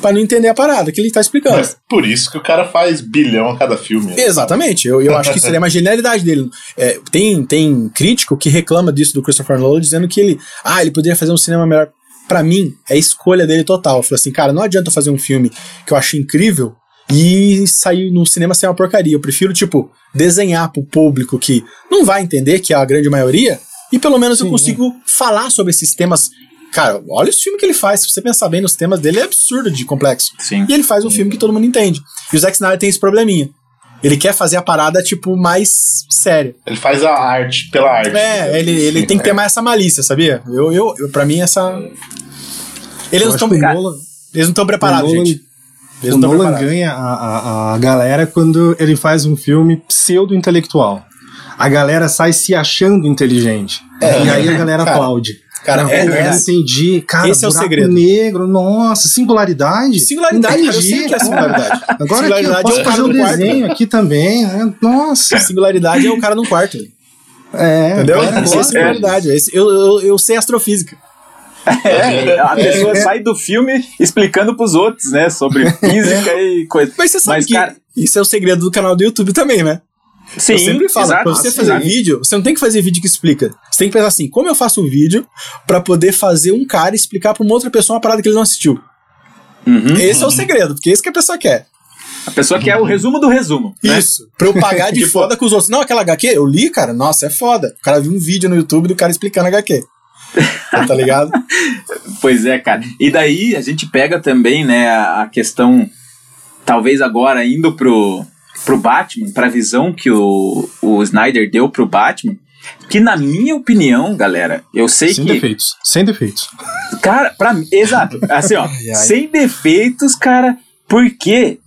pra não entender a parada que ele tá explicando. Mas por isso que o cara faz bilhão a cada filme. né? Exatamente, eu, eu acho que seria uma genialidade dele. É, tem, tem crítico que reclama disso do Christopher Nolan, dizendo que ele, ah, ele poderia fazer um cinema melhor. Pra mim, é escolha dele total. Falei assim, cara, não adianta eu fazer um filme que eu acho incrível e sair no cinema ser uma porcaria. Eu prefiro, tipo, desenhar pro público que não vai entender, que é a grande maioria, e pelo menos eu consigo falar sobre esses temas. Cara, olha os filmes que ele faz. Se você pensar bem nos temas dele, é absurdo de complexo. Sim. E ele faz um filme que todo mundo entende. E o Zack Snyder tem esse probleminha. Ele quer fazer a parada, tipo, mais séria. Ele faz a arte pela arte. É, ele, ele tem que ter mais essa malícia, sabia? Eu, eu, eu, pra mim, essa. Eles Eu não estão eles não estão preparados, Nolan- gente. Eles o Nolan ganha a, a, a galera quando ele faz um filme pseudo-intelectual. A galera sai se achando inteligente. e aí a galera aplaude. Cara, Não, é, eu é- entendi. Cara, Esse é o segredo. negro, nossa, singularidade. Singularidade, cara, eu sei que é singularidade. Agora aqui, eu Singularidade posso é o cara fazer um no quarto. desenho aqui também, né? Nossa. Singularidade é o cara num quarto. É, Entendeu? agora Esse é singularidade. Esse- eu, eu, eu sei astrofísica. É, a pessoa sai do filme explicando pros outros, né? Sobre física e coisa. Mas você sabe Mas, que cara- isso é o segredo do canal do YouTube também, né? Sim, eu sempre falo, exato, pra você fazer vídeo, você não tem que fazer vídeo que explica. Você tem que pensar assim, como eu faço um vídeo pra poder fazer um cara explicar pra uma outra pessoa uma parada que ele não assistiu? Uhum. Esse é o segredo, porque é isso que a pessoa quer. A pessoa quer o resumo do resumo. né? Isso. Pra eu pagar de Tipo- foda com os outros. Não, aquela HQ, eu li, cara, nossa, é foda. O cara viu um vídeo no YouTube do cara explicando HQ. tá ligado? Pois é, cara. E daí a gente pega também, né, a questão, talvez agora indo pro, pro Batman, pra visão que o, o Snyder deu pro Batman, que na minha opinião, galera, eu sei Sem que. defeitos. Sem defeitos. Cara, pra mim, exato. Assim, ó, Ai, ai. sem defeitos, cara. Por quê?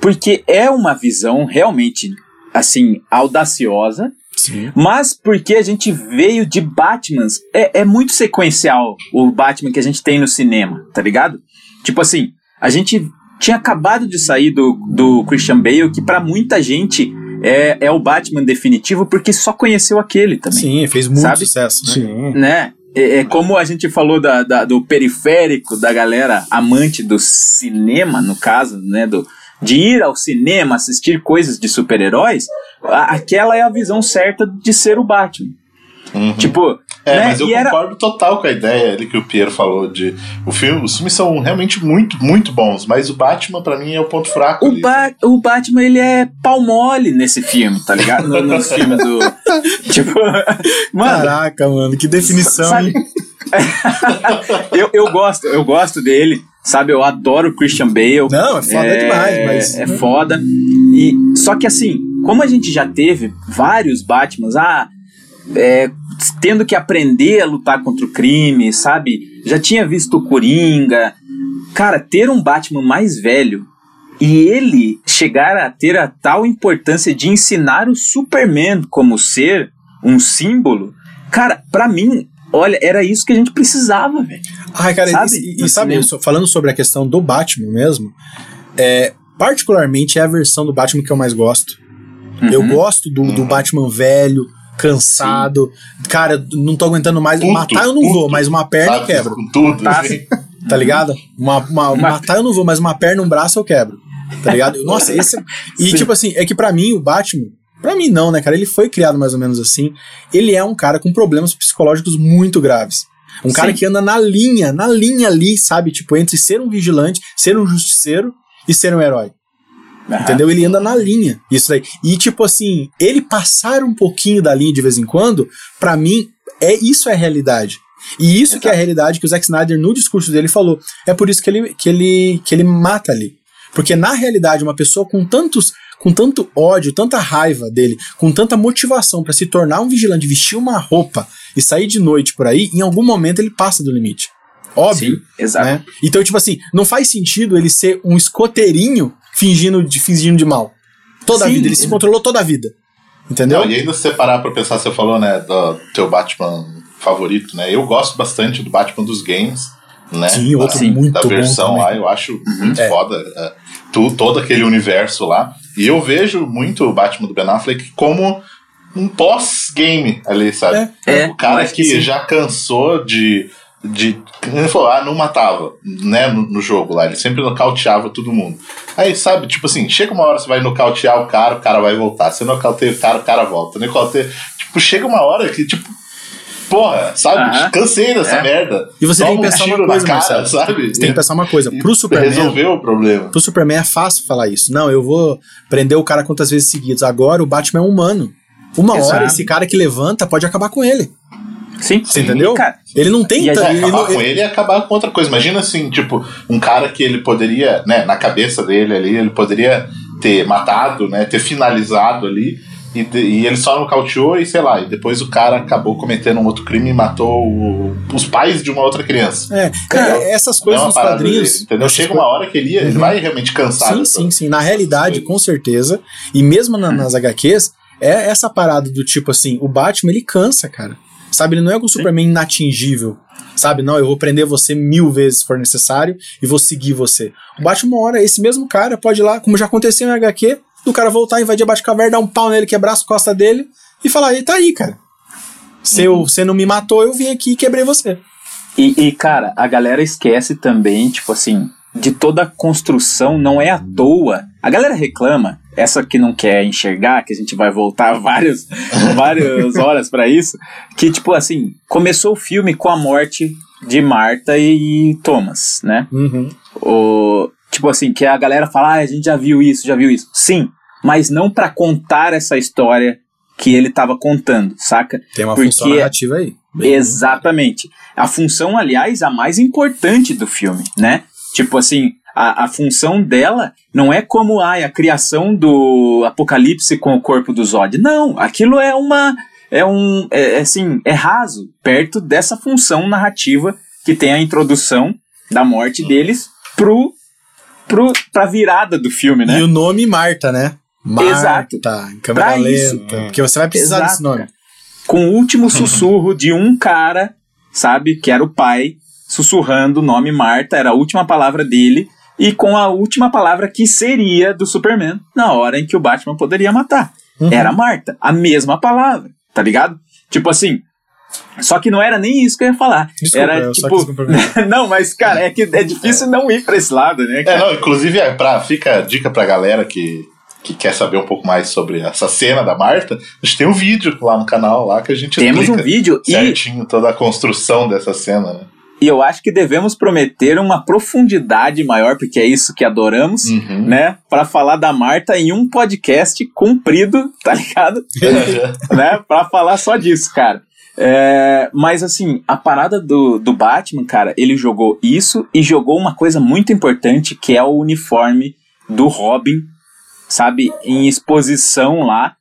Porque é uma visão realmente, assim, audaciosa, Sim. mas porque a gente veio de Batmans. É, é muito sequencial o Batman que a gente tem no cinema, tá ligado? Tipo assim, a gente tinha acabado de sair do, do Christian Bale, que pra muita gente é, é o Batman definitivo, porque só conheceu aquele também Sim, fez muito Sabe? sucesso, né? Sim. né? É, é como a gente falou da, da- do periférico da galera amante do cinema, no caso, né? Do, de ir ao cinema assistir coisas de super-heróis. aquela é a visão certa de ser o Batman. Uhum. Tipo, É, né? mas eu e era, concordo total com a ideia ali que o Piero falou de o filme, os filmes são realmente muito, muito bons, mas o Batman pra mim é o ponto fraco. o, ba o Batman, ele é pau mole nesse filme, tá ligado? No, nos filmes do. tipo, mano, Caraca, mano, que definição, sabe? hein? eu, eu gosto, eu gosto dele, sabe? Eu adoro o Christian Bale. Não, é foda demais, mas- É foda. E, só que assim, como a gente já teve vários Batmans, ah, é, tendo que aprender a lutar contra o crime, sabe? Já tinha visto o Coringa. Cara, ter um Batman mais velho e ele chegar a ter a tal importância de ensinar o Superman como ser um símbolo, cara, pra mim, olha, era isso que a gente precisava, velho. Ai, cara, Sabe? e, e sabe, cinema. so- falando sobre a questão do Batman mesmo, é, particularmente é a versão do Batman que eu mais gosto. Eu Uhum. gosto do, do Batman velho, cansado. Cara, não tô aguentando mais. Matar eu não vou, mas uma perna eu quebro. tudo. Tá. ligado? Uma, uma- Uma- Matar eu não vou, mas uma perna, um braço eu quebro. Tá ligado? Nossa, esse. E Sim. tipo assim, é que pra mim o Batman. Pra mim não, né, cara? Ele foi criado mais ou menos assim. Ele é um cara com problemas psicológicos muito graves. Um cara Sim. que anda na linha, na linha ali, sabe? Tipo, entre ser um vigilante, ser um justiceiro e ser um herói. Aham. Entendeu? Ele anda na linha. Isso daí. E, tipo assim, ele passar um pouquinho da linha de vez em quando, pra mim, é isso é a realidade. E isso que é a realidade que o Zack Snyder, no discurso dele, falou. É por isso que ele, que ele, que ele mata ali. Porque, na realidade, uma pessoa com tantos. Com tanto ódio, tanta raiva dele, com tanta motivação pra se tornar um vigilante, vestir uma roupa e sair de noite por aí, em algum momento ele passa do limite. Óbvio Sim, exato. né? Então, tipo assim, não faz sentido ele ser um escoteirinho fingindo de, fingindo de mal. Toda a Sim. vida, ele se controlou toda a vida. Entendeu? Não, e ainda se você parar pra pensar, você falou, né, do teu Batman favorito, né? Eu gosto bastante do Batman dos games, né? Sim, outro da, muito da bom versão também. lá, eu acho muito É. foda. é, tu, todo aquele universo lá. E eu vejo muito o Batman do Ben Affleck como um pós-game ali, sabe? É, é, o cara que, que sim. já cansou de. De ele falou, ah, não matava, né, no, no jogo lá, ele sempre nocauteava todo mundo. Aí, sabe, tipo assim, chega uma hora você vai nocautear o cara, o cara vai voltar. Você nocauteia o cara, o cara volta. Nocauteia. Tipo, chega uma hora que, tipo, porra, sabe? Cansei dessa É. merda. E você Toma tem que pensar um uma coisa, cara, Marcelo. sabe? Você tem que pensar uma coisa. Pro Superman, Resolveu o problema. pro Superman é fácil falar isso. Não, eu vou prender o cara quantas vezes seguidas. Agora o Batman é humano. Uma Exato. hora esse cara que levanta pode acabar com ele. Sim, Você entendeu? Cara, Ele não tem. E É, ele acabar não- com ele e acabar com outra coisa. Imagina assim, tipo, um cara que ele poderia, né, na cabeça dele ali, ele poderia ter matado, né, ter finalizado ali, e, de- e ele só nocauteou e sei lá, e depois o cara acabou cometendo um outro crime e matou o- os pais de uma outra criança. É, Cara, é, essas Não é coisas uma nos parada quadrinhos. dele, entendeu? Chega uma hora que ele, ele Uhum. vai realmente cansar. Sim, sim, sim. Na realidade, com certeza. E mesmo na- nas HQs, é essa parada do tipo assim: o Batman ele cansa, cara. Sabe? Ele não é o Superman inatingível. Sabe? Não, eu vou prender você mil vezes se for necessário e vou seguir você. O Batman, uma hora, esse mesmo cara pode ir lá, como já aconteceu em HQ, do cara voltar, invadir a Batcaverna, dar um pau nele, quebrar as costas dele e falar: e tá aí, cara. Se eu- você não me matou, eu vim aqui e quebrei você. E, e, cara, a galera esquece também, tipo assim, de toda a construção, não é à toa. A galera reclama, essa que não quer enxergar, que a gente vai voltar várias, várias horas pra isso, que, tipo assim, começou o filme com a morte de Marta e, e Thomas, né? Uhum. O, tipo assim, que a galera fala, ah, a gente já viu isso, já viu isso. Sim, mas não pra contar essa história que ele tava contando, saca? Tem uma Porque- função narrativa aí. Exatamente. A função, aliás, a mais importante do filme, né? Tipo assim, a, a função dela não é como ai, a criação do Apocalipse com o corpo do Zod. Não, aquilo é uma. É um. É, é assim, é raso, perto dessa função narrativa que tem a introdução da morte deles pro. pro pra virada do filme, né? E o nome Marta, né? Marta, Exato. em câmera Pra lenta. isso. Porque você vai precisar Exato, desse nome. cara. com o último sussurro de um cara, sabe, que era o pai, sussurrando o nome Marta, era a última palavra dele, e com a última palavra que seria do Superman, na hora em que o Batman poderia matar. Uhum. Era Marta, a mesma palavra, tá ligado? Tipo assim. Só que não era nem isso que eu ia falar. Desculpa, era eu só tipo. não, mas, cara, é que é difícil não ir pra esse lado, né? É, não, inclusive, é pra, fica a dica pra galera que, que quer saber um pouco mais sobre essa cena da Marta, a gente tem um vídeo lá no canal lá que a gente Temos um vídeo e, certinho toda a construção dessa cena, né? E eu acho que devemos prometer uma profundidade maior, porque é isso que adoramos, Uhum. né? Pra falar da Marta em um podcast comprido, tá ligado? né? Pra falar só disso, cara. É, mas assim, a parada do, do Batman, cara, ele jogou isso e jogou uma coisa muito importante que é o uniforme do Robin, sabe? Em exposição lá,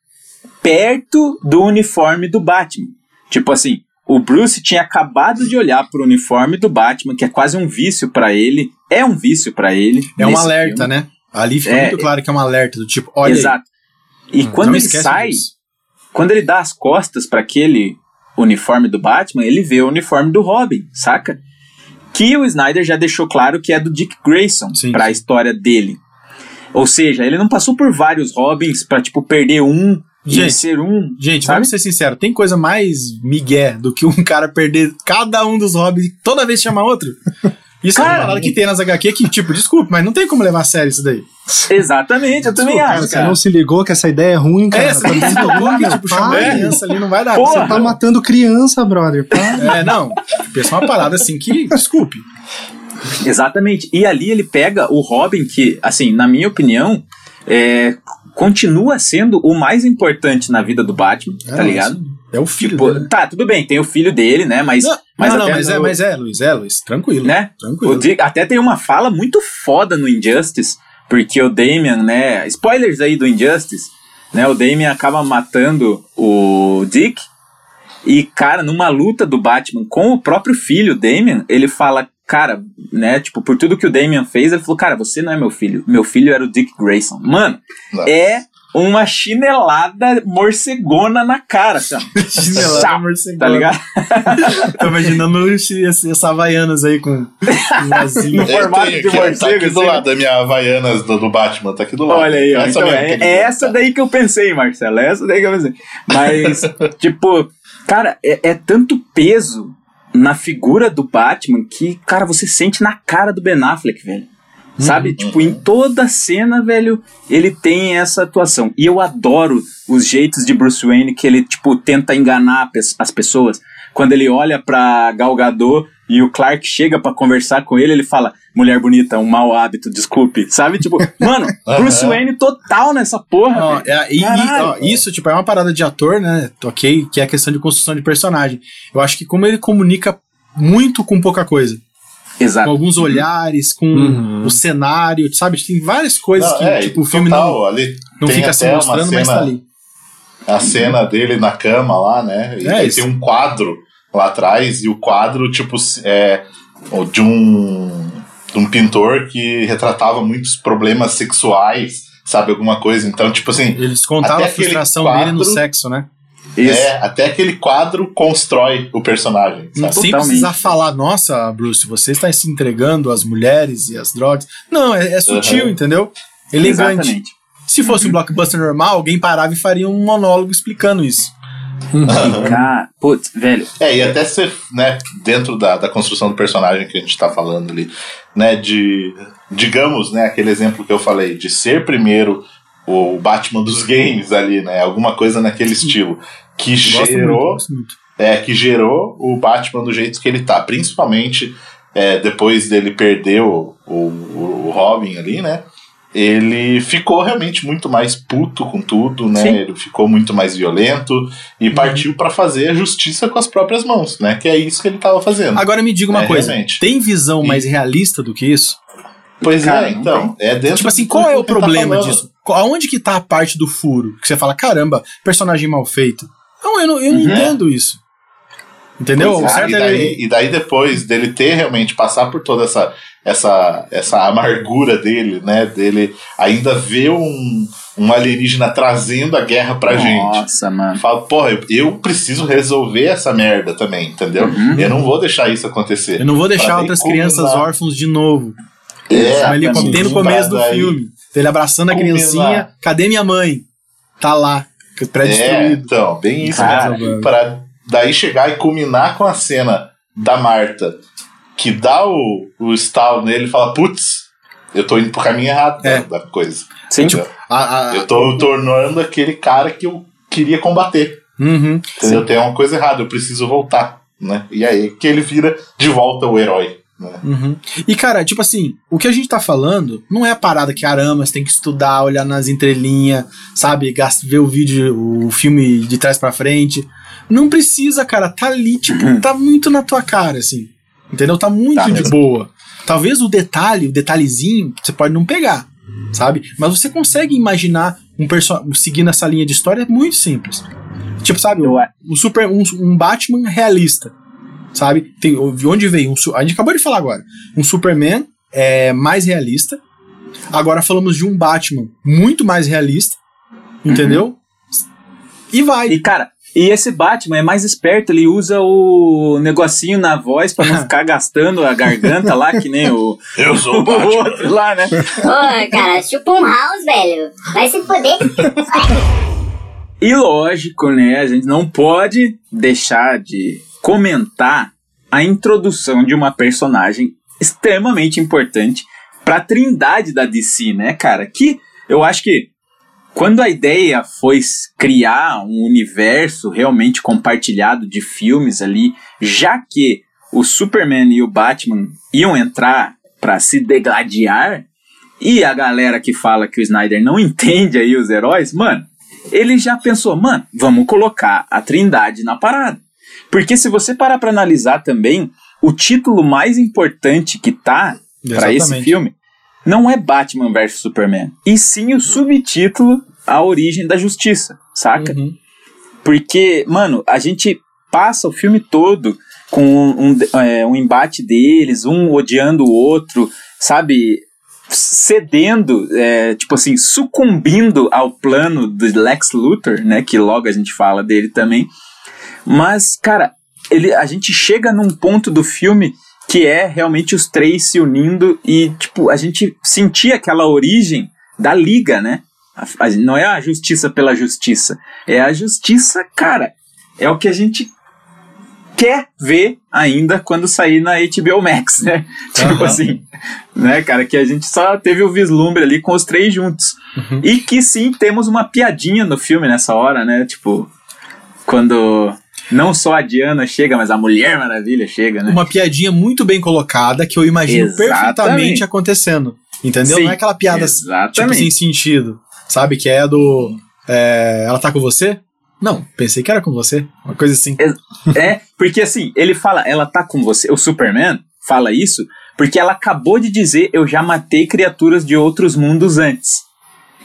perto do uniforme do Batman. Tipo assim, o Bruce tinha acabado de olhar pro uniforme do Batman, que é quase um vício pra ele. É um vício pra ele. É um alerta, filme. né? Ali fica É, muito claro que é um alerta do tipo, olha aí. Exato. E Hum, quando ele sai, disso. quando ele dá as costas pra aquele uniforme do Batman, ele vê o uniforme do Robin, saca? Que o Snyder já deixou claro que é do Dick Grayson pra sim. história dele. Ou seja, ele não passou por vários Robins pra, tipo, perder um Gente, ser um. Gente, sabe? vamos ser sinceros, tem coisa mais migué do que um cara perder cada um dos hobbies e toda vez chamar outro? Isso é Cara, uma parada que tem nas HQ que, tipo, desculpa, mas não tem como levar a sério isso daí. Exatamente, eu também acho, Você cara. não se ligou que essa ideia é ruim, cara. É, você não se tocou que, tipo, chamar criança ali não vai dar. Porra. Você tá matando criança, brother. Para. É, não. Pensa uma parada assim que, desculpe. Exatamente. E ali ele pega o Robin, que, assim, na minha opinião, é, continua sendo o mais importante na vida do Batman, tá É, ligado? É o filho Tipo, dele. tá, tudo bem, tem o filho dele, né? Mas. Não, mas não, não, mas, é, mas é, Luiz, é, Luiz, tranquilo. Né? Tranquilo. O Dick- até tem uma fala muito foda no Injustice, porque o Damian, né? Spoilers aí do Injustice, né? O Damian acaba matando o Dick. E, cara, numa luta do Batman com o próprio filho, Damian, ele fala, cara, né? Tipo, por tudo que o Damian fez, ele falou, cara, você não é meu filho. Meu filho era o Dick Grayson. Mano, Nossa. é uma chinelada morcegona na cara, assim. Chinelada Chá, morcegona. Tá ligado? Tô imaginando esse- esse- essa Havaianas aí com. No formato tenho de aqui, ó, Tá morcego, aqui do assim, lado da minha Havaianas do, do Batman, tá aqui do lado. Olha aí, ó. Essa Então, é, é botou. essa daí que eu pensei, Marcelo. É essa daí que eu pensei. Mas, tipo, cara, é, é tanto peso na figura do Batman que, cara, você sente na cara do Ben Affleck, velho. Sabe? Tipo, em toda cena, velho, ele tem essa atuação. E eu adoro os jeitos de Bruce Wayne que ele, tipo, tenta enganar as pessoas. Quando ele olha pra Gal Gadot e o Clark chega pra conversar com ele, ele fala: Mulher bonita, um mau hábito, desculpe. Sabe? Tipo, mano, Bruce. Wayne total nessa porra. Velho. é, e- e, ó, isso, tipo, é uma parada de ator, né? Ok, que é a questão de construção de personagem. Eu acho que como ele comunica muito com pouca coisa. Com Exato. alguns olhares, com Uhum. o cenário, sabe? Tem várias coisas Não, que, é, tipo, o filme total, não, ali não fica se mostrando, mas tá cena- ali. a cena dele na cama lá, né? E É tem um quadro lá atrás, e o quadro, tipo, é de um, de um pintor que retratava muitos problemas sexuais, sabe? Alguma coisa. Então, tipo assim, Eles contavam Até a frustração quadro- dele no sexo, né? Isso. é, até aquele quadro constrói o personagem, sabe? Sem Totalmente. precisar falar, nossa, Bruce, você está se entregando às mulheres e às drogas. Não, é, é sutil, Uhum. entendeu? Elegante. Exatamente. Se fosse um blockbuster normal, alguém parava e faria um monólogo explicando isso. E, cara, putz, velho, É, e até ser, né, dentro da, da construção do personagem que a gente tá falando ali, né, de, digamos, né, aquele exemplo que eu falei, de ser primeiro o Batman dos games ali, né, alguma coisa naquele estilo, que muito, gerou, gosto muito. é, que gerou o Batman do jeito que ele tá, principalmente é, depois dele perder o, o, o Robin ali, né, ele ficou realmente muito mais puto com tudo, né? Sim. Ele ficou muito mais violento e partiu pra fazer a justiça com as próprias mãos, né? Que é isso que ele tava fazendo. Agora me diga uma É, coisa: realmente. tem visão E- mais realista do que isso? pois Cara, é, então. É dentro Tipo assim, qual é o tá problema falando. disso? Aonde que tá a parte do furo? Que você fala, caramba, personagem mal feito. Não, eu não, eu não Uhum. entendo isso. Entendeu? Pois é, certo e, é daí, ele- e daí depois dele ter realmente passar por toda essa essa essa amargura dele, né, dele ainda ver um, um alienígena trazendo a guerra pra gente. nossa, mano. Fala, porra, eu, eu preciso resolver essa merda também, entendeu? Uhum. Eu não vou deixar isso acontecer. Eu não vou deixar Pra outras crianças combinar. órfãos de novo. É, Exatamente. tem no começo do daí- filme. Ele abraçando a criancinha. Cadê minha mãe? Tá lá. É, Pré-destruído. então, bem isso Cara, mesmo. Pra daí chegar e culminar com a cena da Marta, que dá o, o estalo nele e fala, putz, eu tô indo pro caminho errado da- É. da, coisa. Sim. Entendeu? A- a- Eu tô tornando aquele cara que eu queria combater. Uhum. Entendeu? Tem uma coisa errada, eu preciso voltar. Né? E aí que ele vira de volta o herói. Né? Uhum. E, cara, tipo assim, o que a gente tá falando não é a parada que arama, você tem que estudar, olhar nas entrelinhas, sabe? Ver o vídeo, o filme de trás pra frente. Não precisa, cara. Tá ali, tipo, tá muito na tua cara, assim. Entendeu? Tá muito Tá de mesmo. boa. Talvez o detalhe, o detalhezinho, você pode não pegar, sabe? Mas você consegue imaginar um personagem seguindo essa linha de história é muito simples. Tipo, sabe, a- um, super, um, um Batman realista. Sabe? Tem, de onde veio? Um, a gente acabou de falar agora. Um Superman é, mais realista. Agora falamos de um Batman muito mais realista. Entendeu? E vai. E, cara, e esse Batman é mais esperto, ele usa o negocinho na voz pra não ficar gastando a garganta lá, que nem o, Eu sou o o Batman. outro lá, né? Pô, cara, chupa um house, velho. Vai se foder. E lógico, né? A gente não pode deixar de comentar a introdução de uma personagem extremamente importante pra trindade da DC, né, cara? Que eu acho que quando a ideia foi criar um universo realmente compartilhado de filmes ali, já que o Superman e o Batman iam entrar pra se degladiar, e a galera que fala que o Snyder não entende aí os heróis, mano, ele já pensou, mano, vamos colocar a Trindade na parada. Porque se você parar pra analisar também, o título mais importante que tá pra esse filme não é Batman vs Superman, e sim o subtítulo A Origem da Justiça, saca? Uhum. Porque, mano, a gente passa o filme todo com um, um, é, um embate deles, um odiando o outro, sabe? Cedendo, é, tipo assim, sucumbindo ao plano do Lex Luthor, né? Que logo a gente fala dele também. Mas, cara, ele, a gente chega num ponto do filme que é realmente os três se unindo e, tipo, a gente sentir aquela origem da liga, né? A- a- não é a justiça pela justiça, é a justiça, cara. É o que a gente quer ver ainda quando sair na HBO Max, né? Tipo Aham. assim, né, cara, que a gente só teve o vislumbre ali com os três juntos. Uhum. E que sim, temos uma piadinha no filme nessa hora, né? Tipo, quando não só a Diana chega, mas a Mulher Maravilha chega, né? Uma piadinha muito bem colocada que eu imagino Exatamente. perfeitamente acontecendo. Entendeu? Sim, não é aquela piada tipo sem sentido. Sabe? Que é do. é, ela tá com você? Não, pensei que era com você. Uma coisa assim. É, porque assim, ele fala, ela tá com você. O Superman fala isso porque ela acabou de dizer: Eu já matei criaturas de outros mundos antes.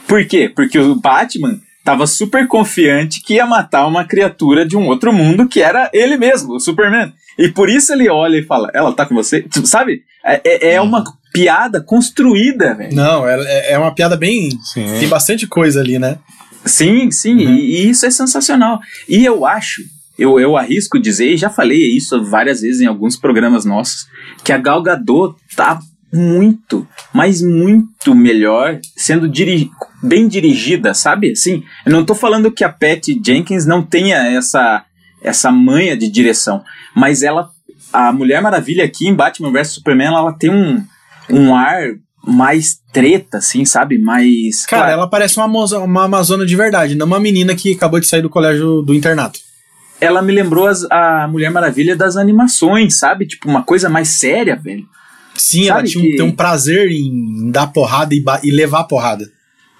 Por quê? Porque o Batman tava super confiante que ia matar uma criatura de um outro mundo que era ele mesmo, o Superman. E por isso ele olha e fala: Ela tá com você? Tipo, sabe? É, é- é uma piada construída, velho. Não, é, é uma piada bem. Sim. Tem bastante coisa ali, né? Sim, sim, e, e isso é sensacional. E eu acho, eu, eu arrisco dizer, e já falei isso várias vezes em alguns programas nossos, que a Gal Gadot tá muito, mas muito melhor sendo diri bem dirigida, sabe? Assim, eu não tô falando que a Patty Jenkins não tenha essa, essa manha de direção, mas ela, a Mulher Maravilha aqui em Batman vs Superman, ela, ela tem um, um ar mais treta, assim, sabe? Mais. Cara, claro, ela parece uma, moza- uma amazona de verdade, não uma menina que acabou de sair do colégio do internato. ela me lembrou as- a Mulher Maravilha das animações, sabe? Tipo, uma coisa mais séria, velho. Sim, Sabe ela tinha um, que- tem um prazer em dar porrada e, e levar porrada.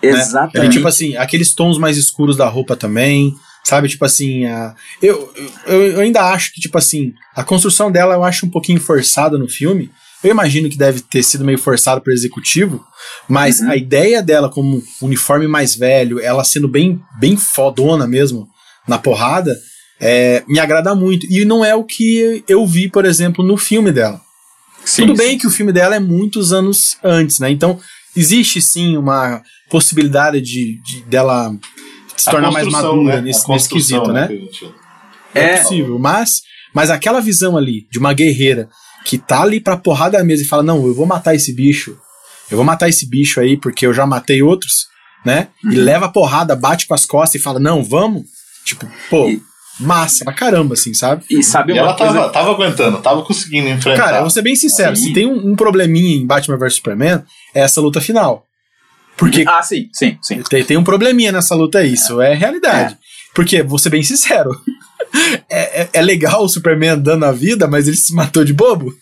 né? Exatamente. E, tipo assim, aqueles tons mais escuros da roupa também, sabe? Tipo assim, a, eu, eu, eu ainda acho que, tipo assim, a construção dela eu acho um pouquinho forçada no filme. Eu imagino que deve ter sido meio forçado pro executivo, mas Uhum. a ideia dela como uniforme mais velho, ela sendo bem, bem fodona mesmo na porrada, é, me agrada muito. E não é o que eu vi, por exemplo, no filme dela. Sim, Tudo sim. bem que o filme dela é muitos anos antes, né? Então, existe sim uma possibilidade de, de- dela se A tornar mais madura né? nesse, nesse quesito, né? gente- É, É, possível, mas, mas aquela visão ali de uma guerreira que tá ali pra porrada da mesa e fala: Não, eu vou matar esse bicho, eu vou matar esse bicho aí porque eu já matei outros, né? E Uhum. leva a porrada, bate com as costas e fala: Não, vamos. Tipo, pô, E- massa pra caramba, assim, sabe? E sabe E uma ela coisa... tava, tava aguentando, tava conseguindo enfrentar. Cara, eu vou ser bem sincero, Sim. se tem um, um probleminha em Batman vs Superman, é essa luta final. Porque Ah, sim, sim, sim. tem, tem um probleminha nessa luta aí, isso é realidade. Porque, vou ser bem sincero, é, é, é legal o Superman dando a vida, mas ele se matou de bobo.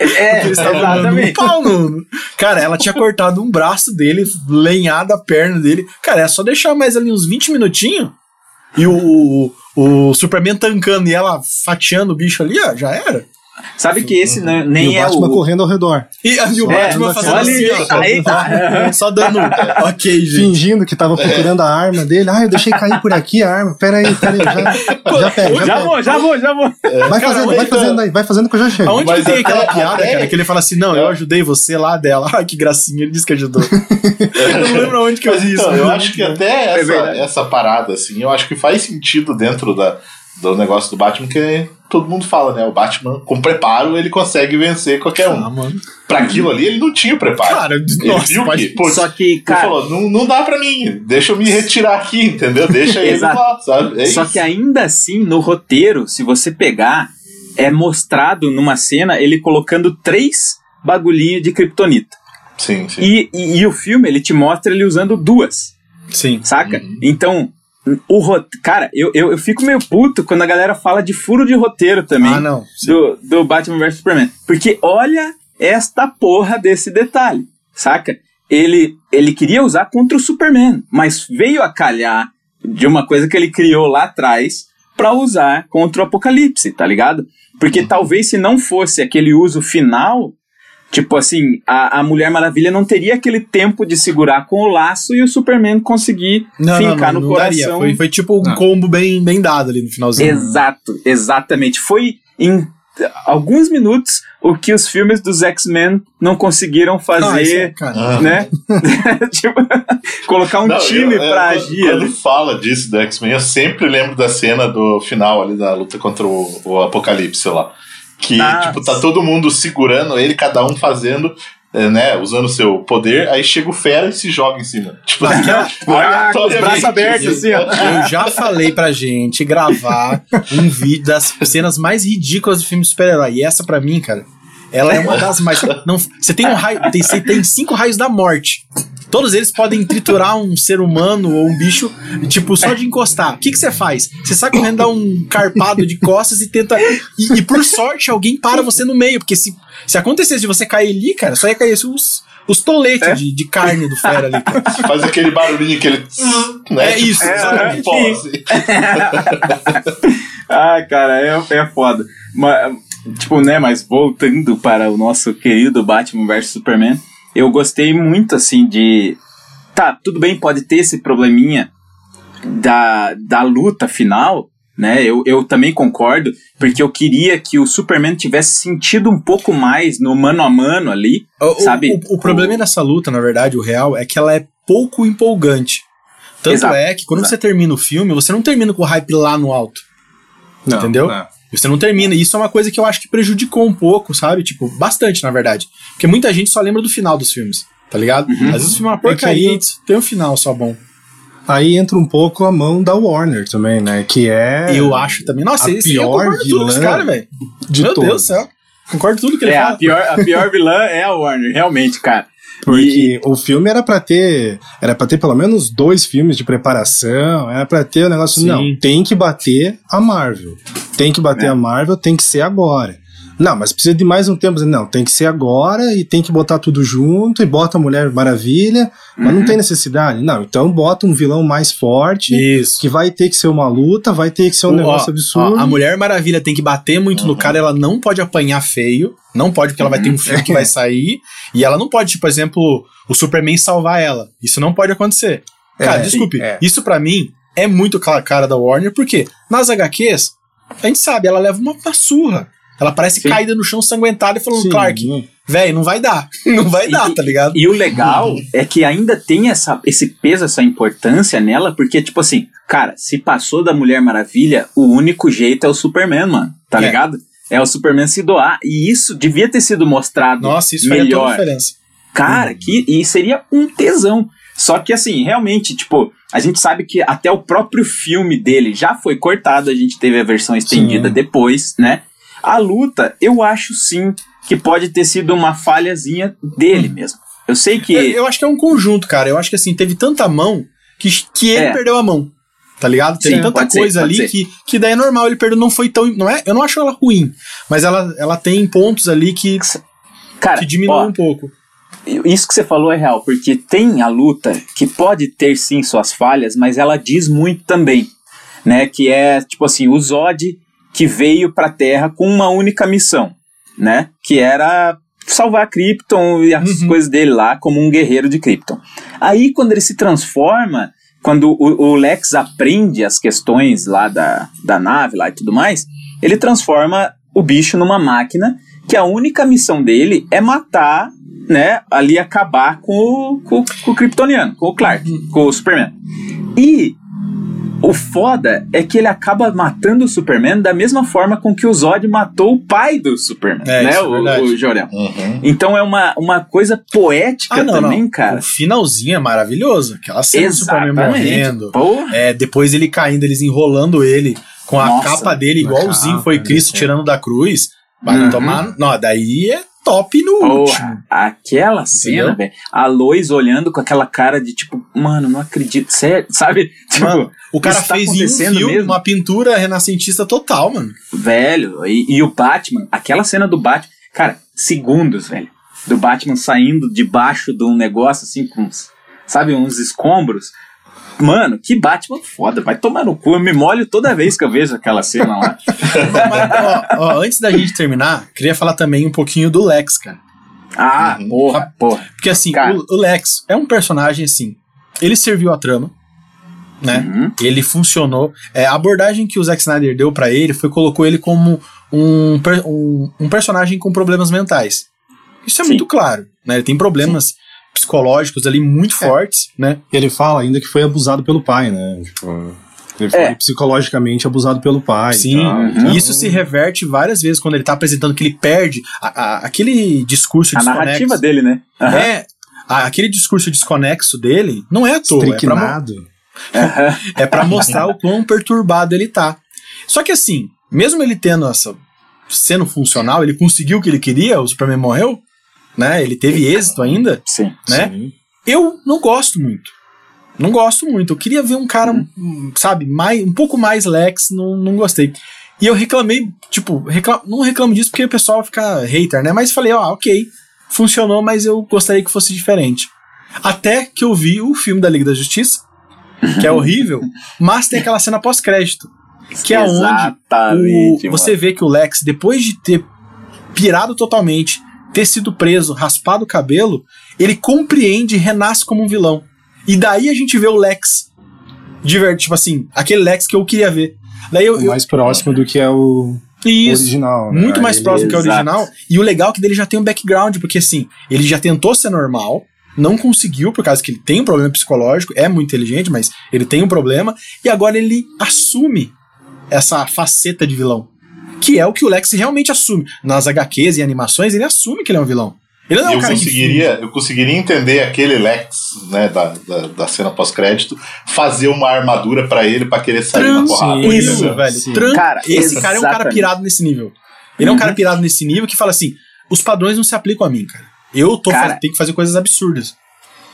É, estavam dando um pau no. Cara, ela tinha cortado um braço dele, lenhado a perna dele. Cara, é só deixar mais ali uns 20 minutinhos e o, o, o Superman tancando e ela fatiando o bicho ali, ó, já era. Sabe que esse não- E nem o é Batman o... correndo ao redor. E, e o É, Batman fazendo assim, aí, ó, aí tá. só dando ok, gente. Fingindo que tava procurando a arma dele. Ah, eu deixei cair por aqui a arma. Pera aí, pera aí. Já, já pega, já, Já pega. vou, já vou, já vou. Vai fazendo, vai fazendo aí, vai fazendo que eu já chego. Aonde Mas tem até- aquela piada, até- cara, que ele fala assim, não, eu ajudei você lá dela. Ai, que gracinha, ele disse que ajudou. eu não lembro aonde que eu vi isso. então, eu acho que até essa, essa parada, assim, eu acho que faz sentido dentro da, do negócio do Batman, que todo mundo fala, né? O Batman, com preparo, ele consegue vencer qualquer um. Ah, mano. Pra aquilo ali, ele não tinha o preparo. Cara, ele nossa, viu pode- que, pô, Só que, ele cara, falou, não, não dá pra mim, deixa eu me retirar aqui, entendeu? Deixa ele Exato. lá, sabe? É Só isso. que ainda assim, no roteiro, se você pegar, é mostrado numa cena ele colocando três bagulhinhos de kryptonita. Sim, sim. E, e, e o filme, ele te mostra ele usando duas, Sim. saca? Uhum. Então, o roteiro. Cara, eu, eu, eu fico meio puto quando a galera fala de furo de roteiro também Ah, não. Sim. do, do Batman vs Superman. Porque olha esta porra desse detalhe, saca? Ele, ele queria usar contra o Superman, mas veio a calhar de uma coisa que ele criou lá atrás pra usar contra o Apocalipse, tá ligado? Porque talvez se não fosse aquele uso final, tipo assim, a, a Mulher Maravilha não teria aquele tempo de segurar com o laço e o Superman conseguir Não, não, fincar não, no não daria. coração. Foi, foi tipo um Não. combo bem, bem dado ali no finalzinho. Exato, exatamente. Foi em alguns minutos o que os filmes dos X-Men não conseguiram Ah, é, fazer, cara. Ah. né? tipo, colocar um Não, time eu- eu- pra quando- agir. Quando fala disso do X-Men, eu sempre lembro da cena do final ali da luta contra o, o Apocalipse lá. Que, Ah, tipo, tá todo mundo segurando ele, cada um fazendo, eh, né, usando o seu poder, aí chega o Fera e se joga em cima. Tipo, Ah, tipo, ah, com os aleatoriamente, braços abertos, assim, ó. Eu já falei pra gente gravar um vídeo das cenas mais ridículas do filme super-herói. E essa, pra mim, cara, ela é uma das mais. Não, você tem um raio. Tem, você tem cinco raios da morte. Todos eles podem triturar um ser humano ou um bicho, tipo, só de encostar. O que, você faz? Você sai correndo, dá um carpado de costas e tenta. E, e por sorte, alguém para você no meio. Porque se, se acontecesse de você cair ali, cara, só ia cair os, os toletes É? de, de carne do fera ali, cara. Faz aquele barulhinho que ele. Né, É isso, tipo, exatamente. pó, assim. Ah, cara, é, é foda. Mas, tipo, né, mas voltando para o nosso querido Batman vs Superman, eu gostei muito, assim, de. Tá, tudo bem, pode ter esse probleminha da, da luta final, né? Eu, eu também concordo, porque eu queria que o Superman tivesse sentido um pouco mais no mano a mano ali, O, o- sabe? o, o problema dessa luta, na verdade, o real, é que ela é pouco empolgante. Tanto Exato, é que quando exato. você termina o filme, você não termina com o hype lá no alto. Não, Entendeu? não. Você não termina. E isso é uma coisa que eu acho que prejudicou um pouco, sabe? Tipo, bastante, na verdade. Porque muita gente só lembra do final dos filmes, tá ligado? Uhum. Às vezes o filme é uma porcaria aí- e tem um final só bom. Aí entra um pouco a mão da Warner também, né? Que é. eu acho também. Nossa, a esse eu pior concordo tudo com esse vilã cara, velho. de Meu todos. Deus do céu. Concordo tudo que ele É, a fala. pior, a pior vilã é a Warner, realmente, cara. Porque o filme era pra ter. Era para ter pelo menos dois filmes de preparação. Era pra ter o negócio. Sim. Não, tem que bater a Marvel. Tem que bater É. a Marvel, tem que ser agora. Não, mas precisa de mais um tempo. Não, tem que ser agora e tem que botar tudo junto e bota a Mulher Maravilha. Mas não Uhum. tem necessidade. Não, então bota um vilão mais forte. Isso. Que vai ter que ser uma luta, vai ter que ser um Ó, negócio ó, absurdo. a Mulher Maravilha tem que bater muito no cara, ela não pode apanhar feio. Não pode, porque ela vai ter um filme que vai sair. E ela não pode, tipo, por exemplo, o Superman salvar ela. Isso não pode acontecer. Cara, É, desculpe. é. Isso pra mim é muito cara da Warner, porque nas HQs, a gente sabe, ela leva uma, uma surra. Ela parece Sim. caída no chão sanguentada e falando, Sim. Clark, velho, não vai dar. Não vai E- dar, tá ligado? E o legal é que ainda tem essa, esse peso, essa importância nela, porque, tipo assim, cara, se passou da Mulher Maravilha, o único jeito é o Superman, mano, tá É. ligado? É o Superman se doar. E isso devia ter sido mostrado Nossa, isso faria melhor. diferença. Cara, que, e seria um tesão. Só que assim, realmente, tipo, a gente sabe que até o próprio filme dele já foi cortado, a gente teve a versão estendida Sim. depois, né? A luta, eu acho sim que pode ter sido uma falhazinha dele mesmo. Eu sei que. Eu, eu acho que é um conjunto, cara. Eu acho que assim, teve tanta mão que, que ele É. perdeu a mão. Tá ligado? Tem Sim, tanta ser, coisa pode ali ser. que, que daí é normal, ele perdeu, não foi tão. Não é, eu não acho ela ruim, mas ela, ela tem pontos ali que, Cara, que diminuem um pouco. Isso que você falou é real, porque tem a luta que pode ter sim suas falhas, mas ela diz muito também, né? Que é tipo assim, o Zod que veio pra Terra com uma única missão, né? Que era salvar Krypton e as Uhum. coisas dele lá como um guerreiro de Krypton. Aí quando ele se transforma, quando o, o Lex aprende as questões lá da, da nave lá e tudo mais, ele transforma o bicho numa máquina que a única missão dele é matar, né, ali acabar com o, com, com o Kryptoniano, com o Clark, com o Superman. E o foda é que ele acaba matando o Superman da mesma forma com que o Zod matou o pai do Superman, É, né, isso é o, o Jor-El. Uhum. Então é uma, uma coisa poética Ah, não, também, não. cara. O finalzinho é maravilhoso. Aquela cena do Superman Exatamente. morrendo. Porra. É, depois ele caindo, eles enrolando ele com a Nossa, capa dele, igualzinho capa, foi Cristo é. tirando da cruz. Vai Uhum. tomar. Não, daí é top no último. Porra, aquela cena, velho. A Lois olhando com aquela cara de tipo, mano, não acredito. Sério, sabe? Tipo, Mano, o cara tá fez em um mesmo? uma pintura renascentista total, mano. velho. E, e o Batman, aquela cena do Batman, cara, segundos, velho. Do Batman saindo debaixo de um negócio assim, com, uns- sabe, uns escombros. Mano, que Batman foda, vai tomar no cu. Eu me molho toda vez que eu vejo aquela cena lá. Mas, ó, ó, antes da gente terminar, queria falar também um pouquinho do Lex, cara. Ah, Uhum. porra, porra. Porque assim, Cara. o, o Lex é um personagem assim. Ele serviu a trama, né? Uhum. Ele funcionou. É, a abordagem que o Zack Snyder deu pra ele foi colocou ele como um, um, um personagem com problemas mentais. Isso é Sim. muito claro, né? Ele tem problemas psicológicos ali muito É. fortes, né? Ele fala ainda que foi abusado pelo pai, né? Tipo, ele foi É. psicologicamente abusado pelo pai. Sim, e tal. Uhum. isso se reverte várias vezes quando ele tá apresentando que ele perde a- a- aquele discurso A narrativa dele, né? Aham. É, a- aquele discurso desconexo dele não é à toa, é. Aham. é pra mostrar o quão perturbado ele tá. Só que assim, mesmo ele tendo essa sendo funcional, ele conseguiu o que ele queria, o Superman morreu, né? Ele teve êxito ainda, Sim. né? Sim. Eu não gosto muito. Não gosto muito. Eu queria ver um cara, um, sabe, mais, um pouco mais Lex, não, não gostei. E eu reclamei, tipo, recla- não reclamo disso porque o pessoal fica hater, né? Mas falei, ó, ok, funcionou, mas eu gostaria que fosse diferente. Até que eu vi o filme da Liga da Justiça, que é horrível, mas tem aquela cena pós-crédito, que é onde o- você vê que o Lex, depois de ter pirado totalmente, ter sido preso, raspado o cabelo, ele compreende e renasce como um vilão. E daí a gente vê o Lex de verdade, tipo assim, aquele Lex que eu queria ver. Daí eu, O eu mais próximo do que é o isso, original. né? muito mais Ele- próximo que o Exato. original. E o legal é que dele já tem um background, porque assim, ele já tentou ser normal, não conseguiu, por causa que ele tem um problema psicológico, é muito inteligente, mas ele tem um problema, e agora ele assume essa faceta de vilão. Que é o que o Lex realmente assume. Nas HQs e animações, ele assume que ele é um vilão. Ele não é um eu cara que conseguiria, eu conseguiria entender aquele Lex, né, da, da, da cena pós-crédito, fazer uma armadura pra ele pra querer sair na Trans- porrada. Isso, entendeu? velho. Sim. Tran- Cara, Esse cara é um cara exatamente. pirado nesse nível. Ele é um Uhum. cara pirado nesse nível que fala assim: os padrões não se aplicam a mim, cara. Eu tô Cara. faz- tenho que fazer coisas absurdas.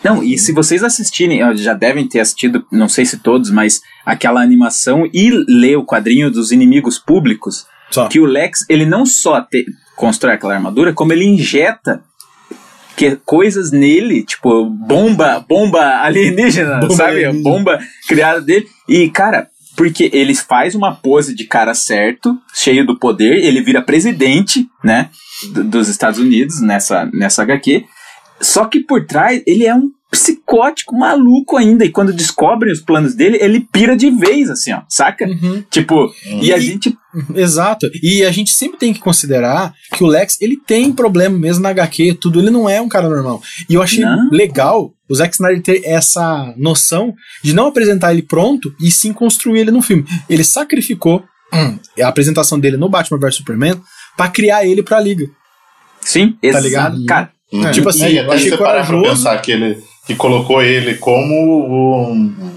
Não, e se vocês assistirem, já devem ter assistido, não sei se todos, mas aquela animação e ler o quadrinho dos inimigos públicos, Só. que o Lex, ele não só te- constrói aquela armadura, como ele injeta que, coisas nele, tipo bomba, bomba alienígena, Bomba sabe? alienígena. Bomba criada dele. E, cara, porque ele faz uma pose de cara certo, cheio do poder, ele vira presidente, né, do- dos Estados Unidos nessa, nessa HQ. Só que por trás ele é um psicótico maluco ainda. E quando descobrem os planos dele, ele pira de vez, assim, ó, saca? Tipo, e a gente. Exato. E a gente sempre tem que considerar que o Lex, ele tem problema mesmo na HQ, tudo. Ele não é um cara normal. E eu achei Não. legal o Zack Snyder ter essa noção de não apresentar ele pronto e sim construir ele no filme. Ele sacrificou hum, a apresentação dele no Batman vs Superman pra criar ele pra liga. Sim, Tá exato. ligado? Cara, Uhum. Tipo assim, e eu até achei você parar pra pensar que ele, que colocou ele como um.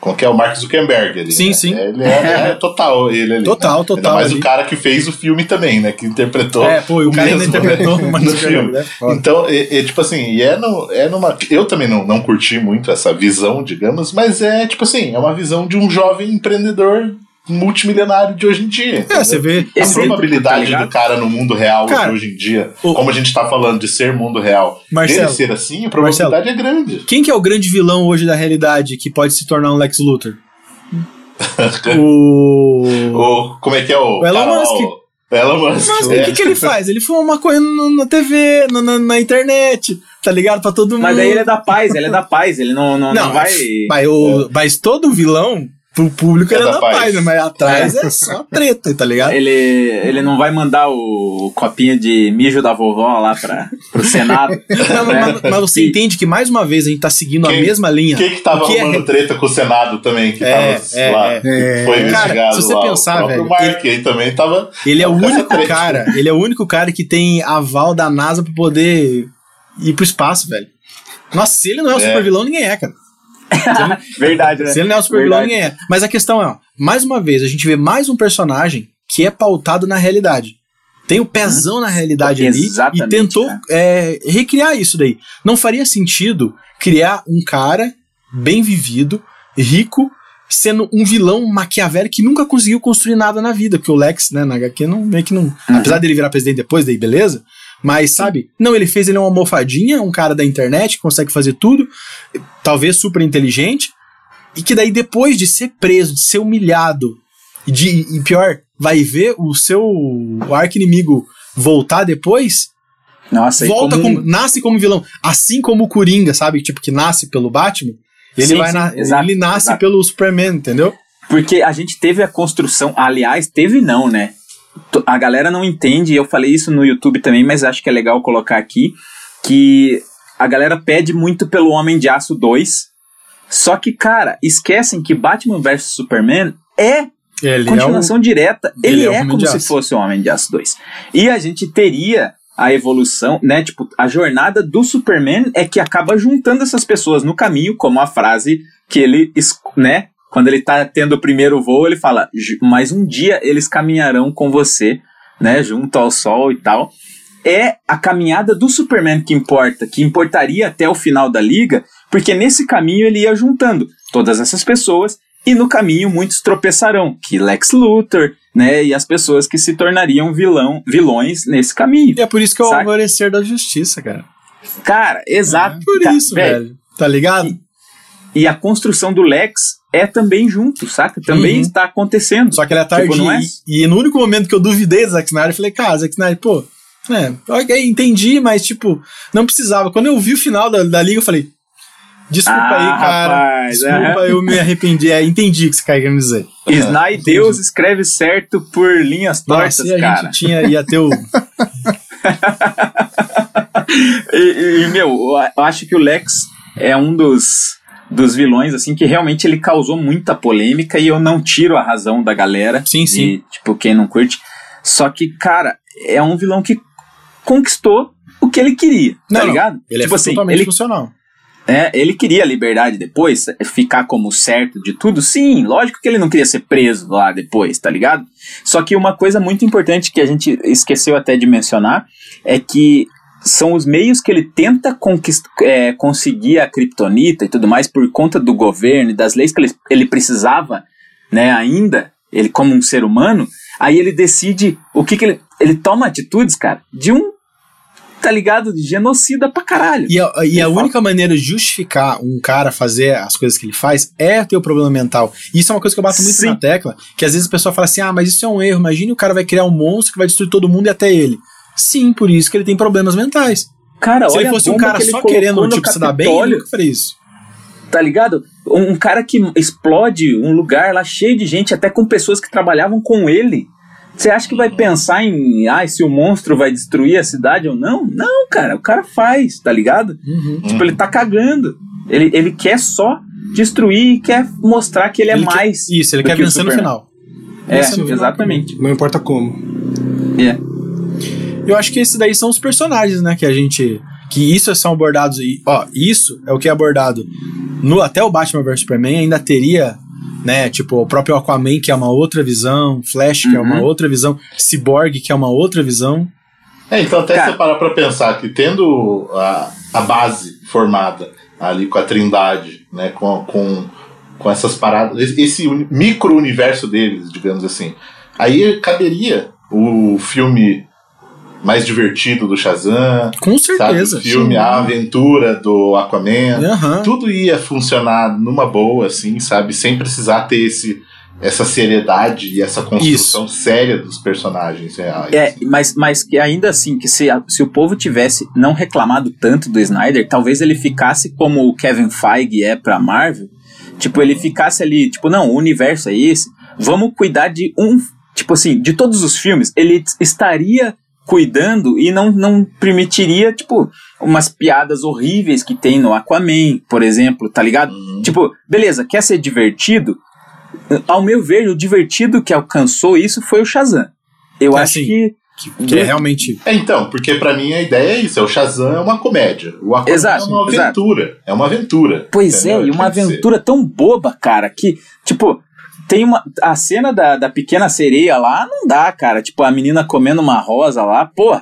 Como que é o Mark Zuckerberg ali, Sim, né? sim. Ele é, é total ele ali. Total, né? total Ainda mais ali. o cara que fez o filme também, né? Que interpretou. É, pô, o cara ainda mesmo, interpretou né, o Mark no filme. né? Então, é, é tipo assim, é, no, é numa. Eu também não, não curti muito essa visão, digamos, mas é tipo assim, é uma visão de um jovem empreendedor multimilionário de hoje em dia. É, você vê. A Esse- probabilidade tá do cara no mundo real Cara, de hoje em dia, o- como a gente tá falando de ser mundo real, Marcelo, dele ser assim, a probabilidade é grande. Quem que é o grande vilão hoje da realidade que pode se tornar um Lex Luthor? o. O, como é que é o. O Elon cara lá, Musk. Elon Musk. Mas é. o que, que ele faz? Ele fuma maconha no- na TV, no- na, na internet, tá ligado? Pra todo mundo. Mas daí ele é da paz, ele é da paz, ele não, não, não, Não, vai. Mas, o, mas todo vilão, pro público, É ele é da da paz. paz, né? Mas atrás é só treta, tá ligado? Ele, ele não vai mandar o copinho de mijo da vovó lá pra, pro Senado. Não, né? mas, mas você E- entende que mais uma vez a gente tá seguindo Quem- a mesma linha. Quem que tava que é arrumando treta com o Senado também, que É, tava é, lá, é. que foi É. investigado Cara, se você lá. pensar, o velho, Mark aí também tava... Ele é o único treta. cara, ele é o único cara que tem aval da NASA pra poder ir pro espaço, velho. Nossa, se ele não é o É. super vilão, ninguém é, cara. Verdade, né? Se ele não é o super vilão, ninguém é. Mas a questão é, ó, mais uma vez, a gente vê mais um personagem que é pautado na realidade. Tem o pezão na realidade ali e tentou é, recriar isso daí. Não faria sentido criar um cara bem vivido, rico, sendo um vilão maquiavélico que nunca conseguiu construir nada na vida, porque o Lex, né, na HQ, não, meio que não. Uhum. Apesar dele virar presidente depois, daí beleza. Mas, sabe, não, ele fez ele uma almofadinha, um cara da internet que consegue fazer tudo, talvez super inteligente, e que daí depois de ser preso, de ser humilhado, e, de, e pior, vai ver o seu arco-inimigo voltar depois, Nossa, volta como- como, nasce como vilão, assim como o Coringa, sabe, tipo que nasce pelo Batman, ele Sim, vai sim, na- exato, ele nasce exato. pelo Superman, entendeu? Porque a gente teve a construção, aliás, teve não, né? A galera não entende, eu falei isso no YouTube também, mas acho que é legal colocar aqui, que a galera pede muito pelo Homem de Aço 2, só que, cara, esquecem que Batman vs Superman é Ele continuação direta, ele ele, é o é, como se fosse o Homem de Aço 2. E a gente teria a evolução, né? Tipo, a jornada do Superman é que acaba juntando essas pessoas no caminho, como a frase que ele, né? Quando ele tá tendo o primeiro voo, ele fala: "Ju- Mas um dia eles caminharão com você, né? Junto ao sol e tal. É a caminhada do Superman que importa, que importaria até o final da liga, porque nesse caminho ele ia juntando todas essas pessoas e no caminho muitos tropeçarão, que Lex Luthor, né, e as pessoas que se tornariam vilão, vilões nesse caminho. E é por isso que é o alvorecer da justiça, cara. Cara, exato. Por Ca- isso, velho. Tá ligado? E a construção do Lex é também junto, saca? Também Uhum. está acontecendo. Só que ele é tardio. Tipo, não é? e, e no único momento que eu duvidei do Zack Snyder, eu falei, cara, Zack Snyder, pô, é, ok, entendi, mas tipo, não precisava. Quando eu vi o final da, da liga, eu falei, desculpa Ah, aí, cara. rapaz, desculpa, eu me arrependi. É, entendi o que você quer querendo dizer. Sny Deus escreve certo por linhas tortas, Nossa, e a cara. gente tinha, ia ter o. E, e, meu, eu acho que o Lex é um dos, dos vilões, assim, que realmente ele causou muita polêmica e eu não tiro a razão da galera. Sim, sim. tipo, quem não curte. Só que, cara, é um vilão que conquistou o que ele queria, Não, tá não, ligado? Ele tipo é assim, totalmente ele, funcional. é, ele queria a liberdade depois, ficar como certo de tudo. Sim, lógico que ele não queria ser preso lá depois, tá ligado? Só que uma coisa muito importante que a gente esqueceu até de mencionar é que são os meios que ele tenta é, conseguir a Kryptonita e tudo mais por conta do governo e das leis que ele, ele precisava, né, ainda, ele como um ser humano, aí ele decide o que que ele... Ele toma atitudes, cara, de um, tá ligado, de genocida pra caralho. E a, e a única maneira de justificar um cara fazer as coisas que ele faz é ter o problema mental. E isso é uma coisa que eu bato muito Sim. na tecla, que às vezes o pessoal fala assim, ah, mas isso é um erro, imagine o cara vai criar um monstro que vai destruir todo mundo e até ele. Sim, por isso que ele tem problemas mentais. Cara, Se olha ele fosse um cara só querendo, no tipo, se dar bem, ele nunca faria isso. tá ligado? Um, cara que explode um lugar lá cheio de gente, até com pessoas que trabalhavam com ele. Você acha que vai pensar em, ah, se o monstro vai destruir a cidade ou não? Não, cara, o cara faz, tá ligado? Uhum. Tipo, ele tá cagando. Ele, ele quer só destruir e quer mostrar que ele é Ele quer- mais. Isso, ele quer vencer no final. É, é o final. exatamente. Não importa como. É. Eu acho que esses daí são os personagens, né, que a gente que isso são abordados. E, ó, isso é o que é abordado no até o Batman vs Superman ainda teria. Né, tipo, o próprio Aquaman, que é uma outra visão, Flash, que é uma Uhum. outra visão, Cyborg, que é uma outra visão. É, então até Cara. você parar pra pensar que tendo a, a base formada ali com a Trindade, né, com, com, com essas paradas, esse- esse uni- micro-universo deles, digamos assim, aí caberia o filme mais divertido do Shazam, Com sabe, certeza. o filme sim. A Aventura do Aquaman, Aham. tudo ia funcionar numa boa, assim, sabe, sem precisar ter esse essa seriedade e essa construção séria dos personagens reais. É, mas, mas que ainda assim, que se, se o povo tivesse não reclamado tanto do Snyder, talvez ele ficasse como o Kevin Feige é pra Marvel. Tipo, ele ficasse ali, tipo, não, o universo é esse. Vamos cuidar de um. Tipo assim, de todos os filmes, ele estaria cuidando e não, não permitiria, tipo, umas piadas horríveis que tem no Aquaman, por exemplo, tá ligado? Tipo, beleza, quer ser divertido? Ao meu ver, o divertido que alcançou isso foi o Shazam. Eu É, acho sim. que. Que, que é realmente. É, então, porque pra mim a ideia é isso, é o Shazam é uma comédia, o Aquaman Exato, é uma exato. aventura, é uma aventura. Pois é, e uma Tem que ser. aventura tão boba, cara, que, tipo, tem uma. A cena da, da pequena sereia lá não dá, cara. Tipo, a menina comendo uma rosa lá, pô.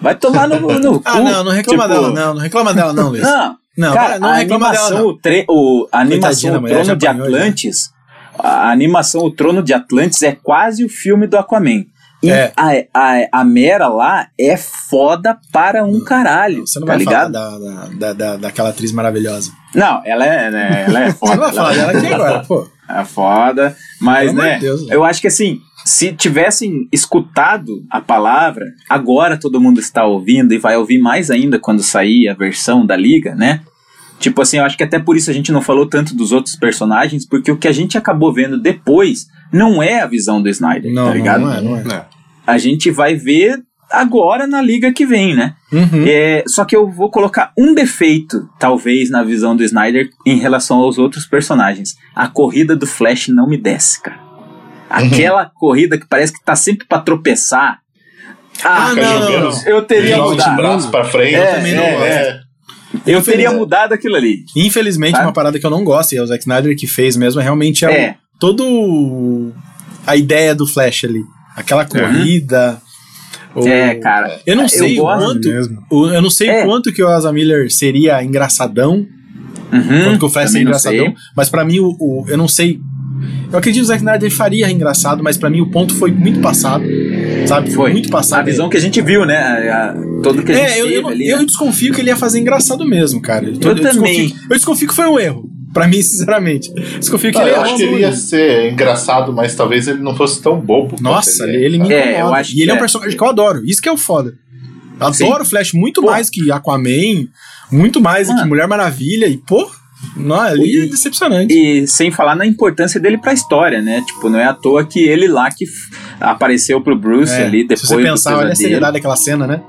Vai tomar no, no cu. Ah, não, não reclama Tipo, dela, não. Não reclama dela, não, Luiz. Não, Não, cara, não a reclama dela, animação, não. o, tre o, a animação O Trono de. Atlantis, a animação O Trono de Atlantis é quase o filme do Aquaman. E É. a, a, a Mera lá é foda para um caralho, Você não tá vai ligado? falar da, da, da, da- daquela atriz maravilhosa. Não, ela é, né, ela é Você foda. não vai falar ela- dela aqui agora, pô. É foda, mas Pelo né, de Deus, eu acho que assim, se tivessem escutado a palavra, agora todo mundo está ouvindo e vai ouvir mais ainda quando sair a versão da liga, né? Tipo assim, eu acho que até por isso a gente não falou tanto dos outros personagens, porque o que a gente acabou vendo depois não é a visão do Snyder, Não, tá ligado? não, não é, não é. A gente vai ver agora na liga que vem, né? Uhum. É, só que eu vou colocar um defeito, talvez, na visão do Snyder em relação aos outros personagens. A corrida do Flash não me desce, cara. Aquela corrida que parece que tá sempre pra tropeçar. Ah, Ah, não, eu teria mudado. braços pra frente. É, também é, não é. Eu teria mudado aquilo ali. Infelizmente, Sabe? uma parada que eu não gosto, e é o Zack Snyder que fez mesmo, é realmente é, É. todo a ideia do Flash ali. Aquela corrida. O- É, cara. Eu não Eu sei o gosto quanto. mesmo. o- eu não sei É. o quanto que o Ezra Miller seria engraçadão, Uhum, quanto que o Flash seria engraçadão, sei. mas pra mim o, o- eu não sei. Eu acredito que o Zack Snyder faria engraçado, mas pra mim o ponto foi muito passado, sabe? Foi. muito passado. A visão que a gente viu, né? A- a- Tudo que a gente É, eu, teve eu, ali. eu né? desconfio que ele ia fazer engraçado mesmo, cara. Eu, Eu também. Desconfio, eu desconfio que foi um erro. Pra mim, sinceramente. Desconfio que Não, ele eu errou acho que ele ia ser engraçado, mas talvez ele não fosse tão bobo. Nossa, ele é. ele, me É, incomoda. eu acho e ele é um é. personagem que eu adoro. Isso que é o foda. Eu adoro o Flash muito Pô. mais que Aquaman, muito mais do que Mano. Mulher Maravilha. E, pô, não, ali é E- decepcionante. E sem falar na importância dele pra história, né? Tipo, não é à toa que ele lá que apareceu pro Bruce É, ali depois se você pensar, olha a seriedade daquela cena, né?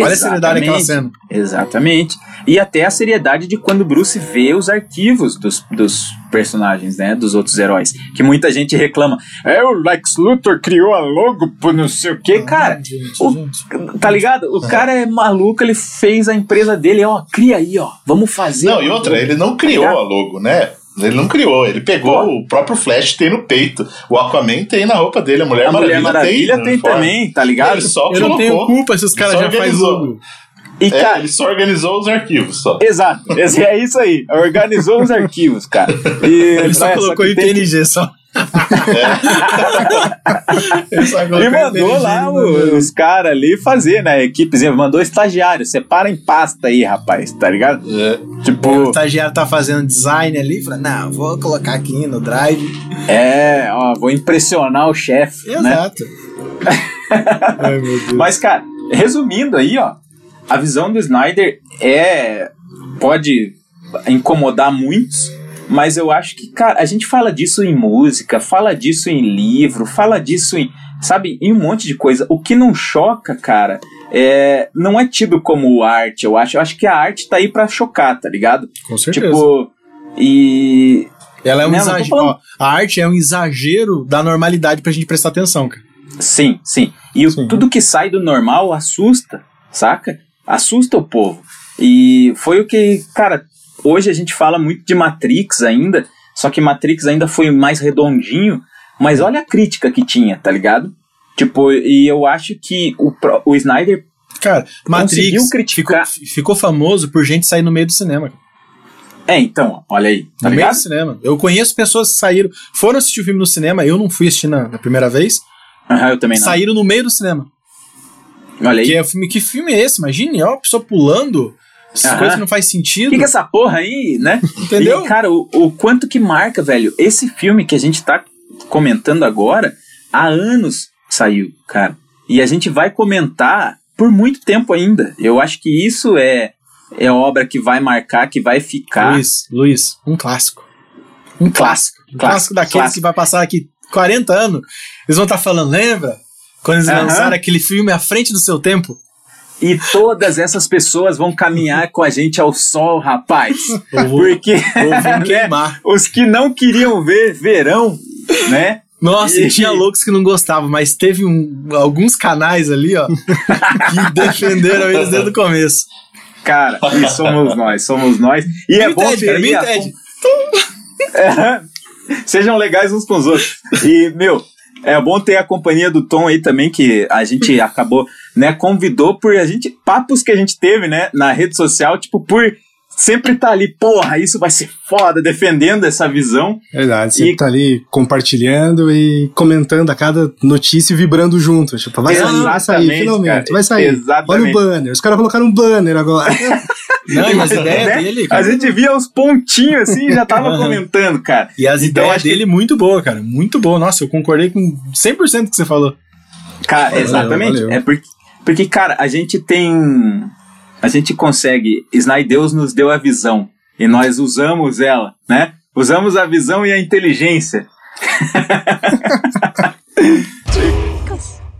Olha a seriedade daquela cena. Exatamente. E até a seriedade de quando Bruce vê os arquivos dos, dos personagens, né? Dos outros heróis. Que muita gente reclama. É, o Lex Luthor criou a logo por não sei o quê. Cara, Ah, gente, o- gente. tá ligado? O cara é maluco, ele fez a empresa dele, ó, cria aí, ó. Vamos fazer. Não, e outra, ele não criou Tá a logo, né? Ele não criou, ele pegou o próprio Flash tem no peito. O Aquaman tem na roupa dele, a Mulher, A Mulher Maravilha, Maravilha tem. tem, também, tá ligado? Ele só Eu não colocou. tenho culpa se os caras já fazem organizou. logo. E, É, cara, ele só organizou os arquivos só. Exato, esse- é isso aí. Organizou os arquivos, cara. E, Ele só é, colocou que em tem- PNG só. Colocou E mandou lá o- os caras ali fazer, né? A equipezinha, mandou estagiário. Separa em pasta aí, rapaz, tá ligado? É. O Tipo, estagiário tá fazendo design ali, fala, não, vou colocar aqui no drive. é, ó, vou impressionar o chefe, né? Exato. Ai, meu Deus. Mas, cara, resumindo aí, ó, a visão do Snyder é. pode incomodar muitos, mas eu acho que, cara, a gente fala disso em música, fala disso em livro, fala disso em. sabe, em um monte de coisa. O que não choca, cara, é, não é tido como arte, eu acho. Eu acho que a arte tá aí pra chocar, tá ligado? Com certeza. Tipo. E. Ela é um Não, exagero. falando- ó, a arte é um exagero da normalidade pra gente prestar atenção, cara. Sim, sim. E o- Sim. tudo que sai do normal assusta, saca? Assusta o povo. E foi o que, cara, hoje a gente fala muito de Matrix ainda, só que Matrix ainda foi mais redondinho, mas olha a crítica que tinha, tá ligado? Tipo, e eu acho que o, o Snyder Cara, Matrix Conseguiu ficou, criticar. ficou famoso por gente sair no meio do cinema. É, então, olha aí, tá no meio ligado? do cinema. Eu conheço pessoas que saíram, foram assistir o filme no cinema, eu não fui assistir na, na primeira vez, Aham, eu também não. saíram no meio do cinema. Olha aí. Que, é filme, que filme é esse? Imagine, ó, a pessoa pulando, coisas que não faz O sentido. que, que é essa porra aí, né? Entendeu? E, cara, o, o quanto que marca, velho. Esse filme que a gente tá comentando agora, há anos saiu, cara. E a gente vai comentar por muito tempo ainda. Eu acho que isso é, é obra que vai marcar, que vai ficar. Luiz, Luiz, um clássico. Um clássico. Um clássico, daqueles clássico. que vai passar aqui 40 anos. Eles vão estar falando, lembra? Quando eles Aham. lançaram aquele filme à frente do seu tempo? E todas essas pessoas vão caminhar com a gente ao sol, rapaz. Eu vou, Porque eu vou né, os que não queriam ver verão, né? Nossa, E- tinha loucos que não gostavam, mas teve um- alguns canais ali, ó, que defenderam eles desde o começo. Cara, e somos nós, somos nós. E é Me bom entende, me aí a- entende. É, sejam legais uns com os outros. E, meu, é bom ter a companhia do Tom aí também, que a gente acabou, né, convidou por a gente, papos que a gente teve, né, na rede social, tipo, por sempre tá ali, porra, isso vai ser foda, defendendo essa visão. Verdade, sempre E- tá ali compartilhando e comentando a cada notícia e vibrando junto. Tipo, vai sair, vai sair, finalmente, cara, vai sair. exatamente. Olha o banner, os caras colocaram um banner agora. Não, e as ideias Né? dele, A cara. gente via os pontinhos assim e já tava comentando, cara. E as Então, ideias acho que- dele muito boa, cara. Muito boa. Nossa, eu concordei com 100% do que você falou. Cara, Valeu, exatamente. valeu. É porque, porque, cara, a gente tem. A gente consegue. Deus nos deu a visão. E nós usamos ela, né? Usamos a visão e a inteligência.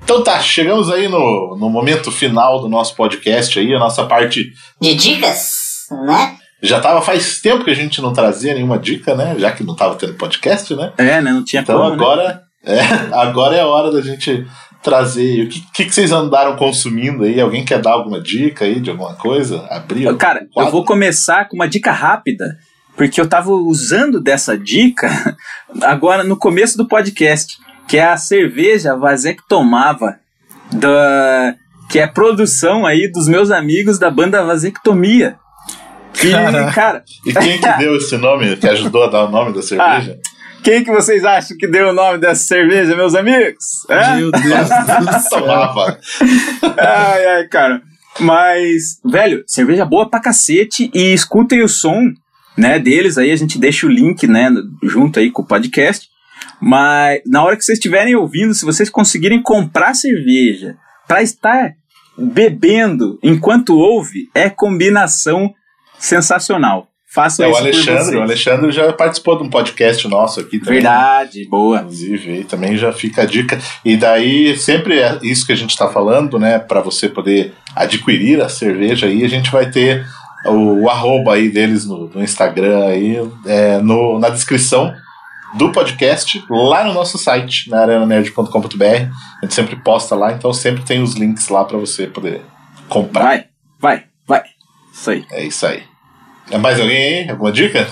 Então tá, chegamos aí no, no momento final do nosso podcast aí, a nossa parte. De dicas, né? Já tava faz tempo que a gente não trazia nenhuma dica, né? Já que não tava tendo podcast, né? É, né? Não tinha Então como. né? agora, é, agora é a hora da gente trazer. O que, que, que vocês andaram consumindo aí? Alguém quer dar alguma dica aí de alguma coisa? Abrir? Cara, eu vou começar com uma dica rápida, porque eu tava usando dessa dica agora no começo do podcast, que é a cerveja Vazek tomava, da, que é produção aí dos meus amigos da banda Vasectomia. Que, cara, E quem que deu esse nome, que ajudou a dar o nome da cerveja? quem que vocês acham que deu o nome dessa cerveja, meus amigos? Hã? Meu Deus do céu. Tomava. Ai, ai, cara. Mas, velho, cerveja boa pra cacete e escutem o som, né, deles aí, a gente deixa o link, né, junto aí com o podcast. Mas na hora que vocês estiverem ouvindo, se vocês conseguirem comprar cerveja pra estar bebendo enquanto ouve, é combinação sensacional. Façam É o isso por Alexandre. O Alexandre já participou de um podcast nosso aqui também. Verdade, boa. Inclusive, também já fica a dica. E daí, sempre é isso que a gente está falando, né? Para você poder adquirir a cerveja aí, a gente vai ter o, o arroba aí deles no, no Instagram aí, é, no, na descrição do podcast, lá no nosso site, na arenanerd.com.br. A gente sempre posta lá, então sempre tem os links lá para você poder comprar. Vai, vai, vai. Isso aí. É isso aí. É mais alguém aí? Alguma dica?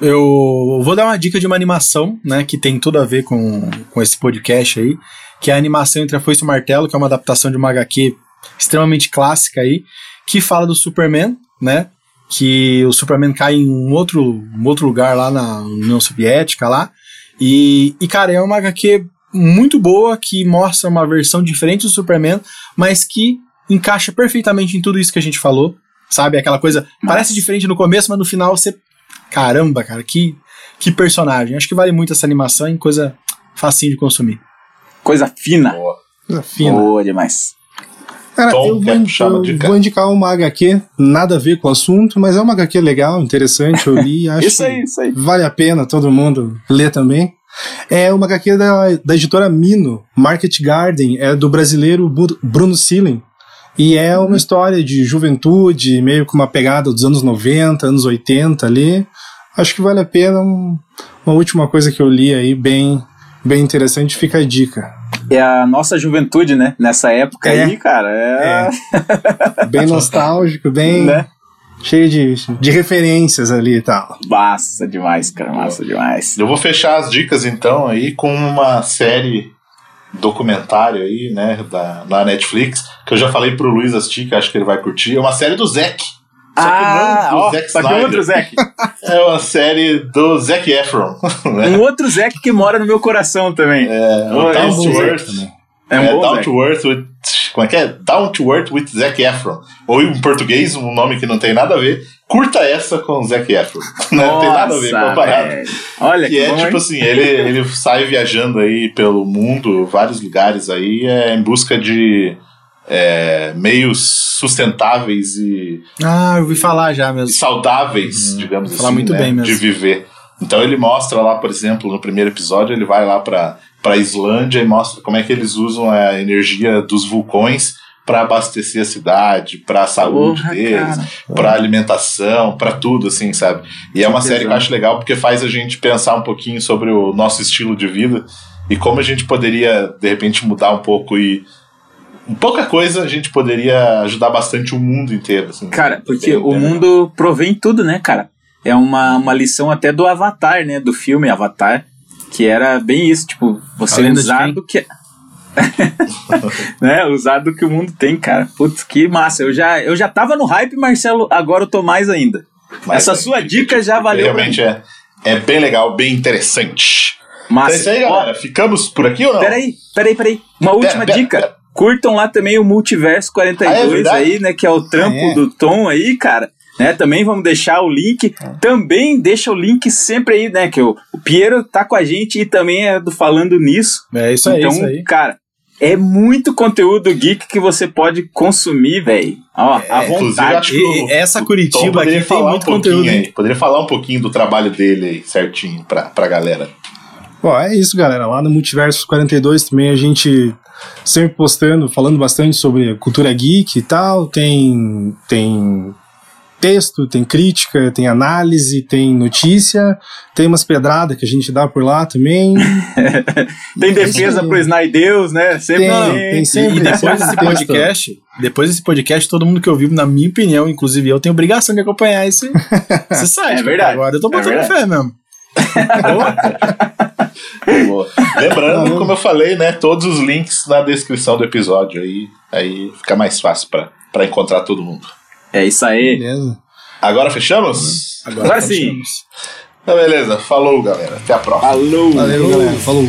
Eu vou dar uma dica de uma animação, né, que tem tudo a ver com, com esse podcast aí, que é a animação Entre a Foice e o Martelo, que é uma adaptação de uma HQ extremamente clássica aí, que fala do Superman, né, que o Superman cai em um outro, um outro lugar lá na União Soviética lá, e, e cara, é uma HQ muito boa, que mostra uma versão diferente do Superman, mas que encaixa perfeitamente em tudo isso que a gente falou, sabe, aquela coisa, parece diferente no começo, mas no final você Caramba, cara, que, que personagem. Acho que vale muito essa animação e coisa facinho de consumir. Coisa fina. Boa. Coisa fina. Boa demais. Cara, Tom, eu, vou, eu dica? vou indicar uma HQ, nada a ver com o assunto, mas é uma HQ legal, interessante, eu li, acho Isso que aí, isso aí. vale a pena todo mundo ler também. É uma HQ da, da editora Mino, Market Garden, é do brasileiro Bruno Sillen. E é uma história de juventude, meio com uma pegada dos anos 90, anos 80 ali. Acho que vale a pena. um- uma última coisa que eu li aí, bem, bem interessante, fica a dica. É a nossa juventude, né? Nessa época É. aí, cara, é. Bem nostálgico, bem Né? cheio de, de referências ali e tal. Massa demais, cara, massa demais. Eu vou fechar as dicas então aí com uma série documentário aí, né, da, na Netflix, que eu já falei pro Luiz assistir, que acho que ele vai curtir. É uma série do Zack. Só que Ah, não do ó, Zack só que outro Zack. É uma série do Zac Efron. né? Um outro Zack que mora no meu coração também. É, o Oh, é um to bom Earth. É um É, bom Down Zack. to Earth with. Como é que é? Down to Earth with Zac Efron. Ou em português, um nome que não tem nada a ver. Curta essa com Zac Efron. não tem nada a ver com a Nossa, parada. velho. Olha Que que é bom, tipo hein? assim, ele, ele sai viajando aí pelo mundo, vários lugares aí, é, em busca de é, meios sustentáveis e, Ah, eu ouvi falar já mesmo. saudáveis, digamos Falar assim, muito né, bem mesmo. de viver. Então ele mostra lá, por exemplo, no primeiro episódio, ele vai lá pra, pra Islândia e mostra como é que eles usam a energia dos vulcões para abastecer a cidade, para a saúde Porra, deles, para alimentação, para tudo, assim, sabe? E é uma série que eu acho legal porque faz a gente pensar um pouquinho sobre o nosso estilo de vida e como a gente poderia, de repente, mudar um pouco e. Pouca coisa a gente poderia ajudar bastante o mundo inteiro. Assim, Cara, porque Bem, o bem legal. mundo provém tudo, né, cara? É uma, uma lição até do Avatar, né? Do filme Avatar. Que era bem isso, tipo, você A lenda de usar do que. né? Usar do que o mundo tem, cara. Putz, que massa. Eu já, eu já tava no hype, Marcelo, agora eu tô mais ainda. Mas Essa é, sua dica já valeu. Realmente é, é bem legal, bem interessante. Massa. é isso aí, Ó, galera. Ficamos por aqui ou não? Peraí, peraí, peraí. Uma última pera, dica. pera. Curtam lá também o Multiverso Ah, é 42 aí, né? Que é o trampo Ah, é? do Tom aí, cara. Né, também vamos deixar o link. Também deixa o link sempre aí, né? Que o, o Piero tá com a gente e também é do Falando Nisso. É isso aí, então, isso aí. cara, é muito conteúdo geek que você pode consumir, velho. Ó, à Inclusive, vontade. acho que o- essa Curitiba aqui tem falar muito um pouquinho conteúdo, aí. Poderia falar um pouquinho do trabalho dele aí, certinho, pra, pra galera. Bom, é isso, galera. Lá no Multiverso 42 também a gente sempre postando, falando bastante sobre cultura geek e tal. Tem, tem texto, tem crítica, tem análise, tem notícia, tem umas pedradas que a gente dá por lá também. Tem defesa pro Snaideus, né? Sempre Tem, tem. tem E sempre. depois sempre desse texto. podcast, depois desse podcast, todo mundo que eu vivo, na minha opinião, inclusive eu, tenho obrigação de acompanhar esse, esse site. É verdade. Agora eu tô É botando verdade. fé mesmo. Boa. Lembrando, como eu falei, né? Todos os links na descrição do episódio aí. Aí fica mais fácil pra, pra encontrar todo mundo. É isso aí. Beleza. Agora fechamos? Agora sim. fechamos. Então, beleza. Falou, galera. Até a próxima. Falou. Valeu, galera. Falou.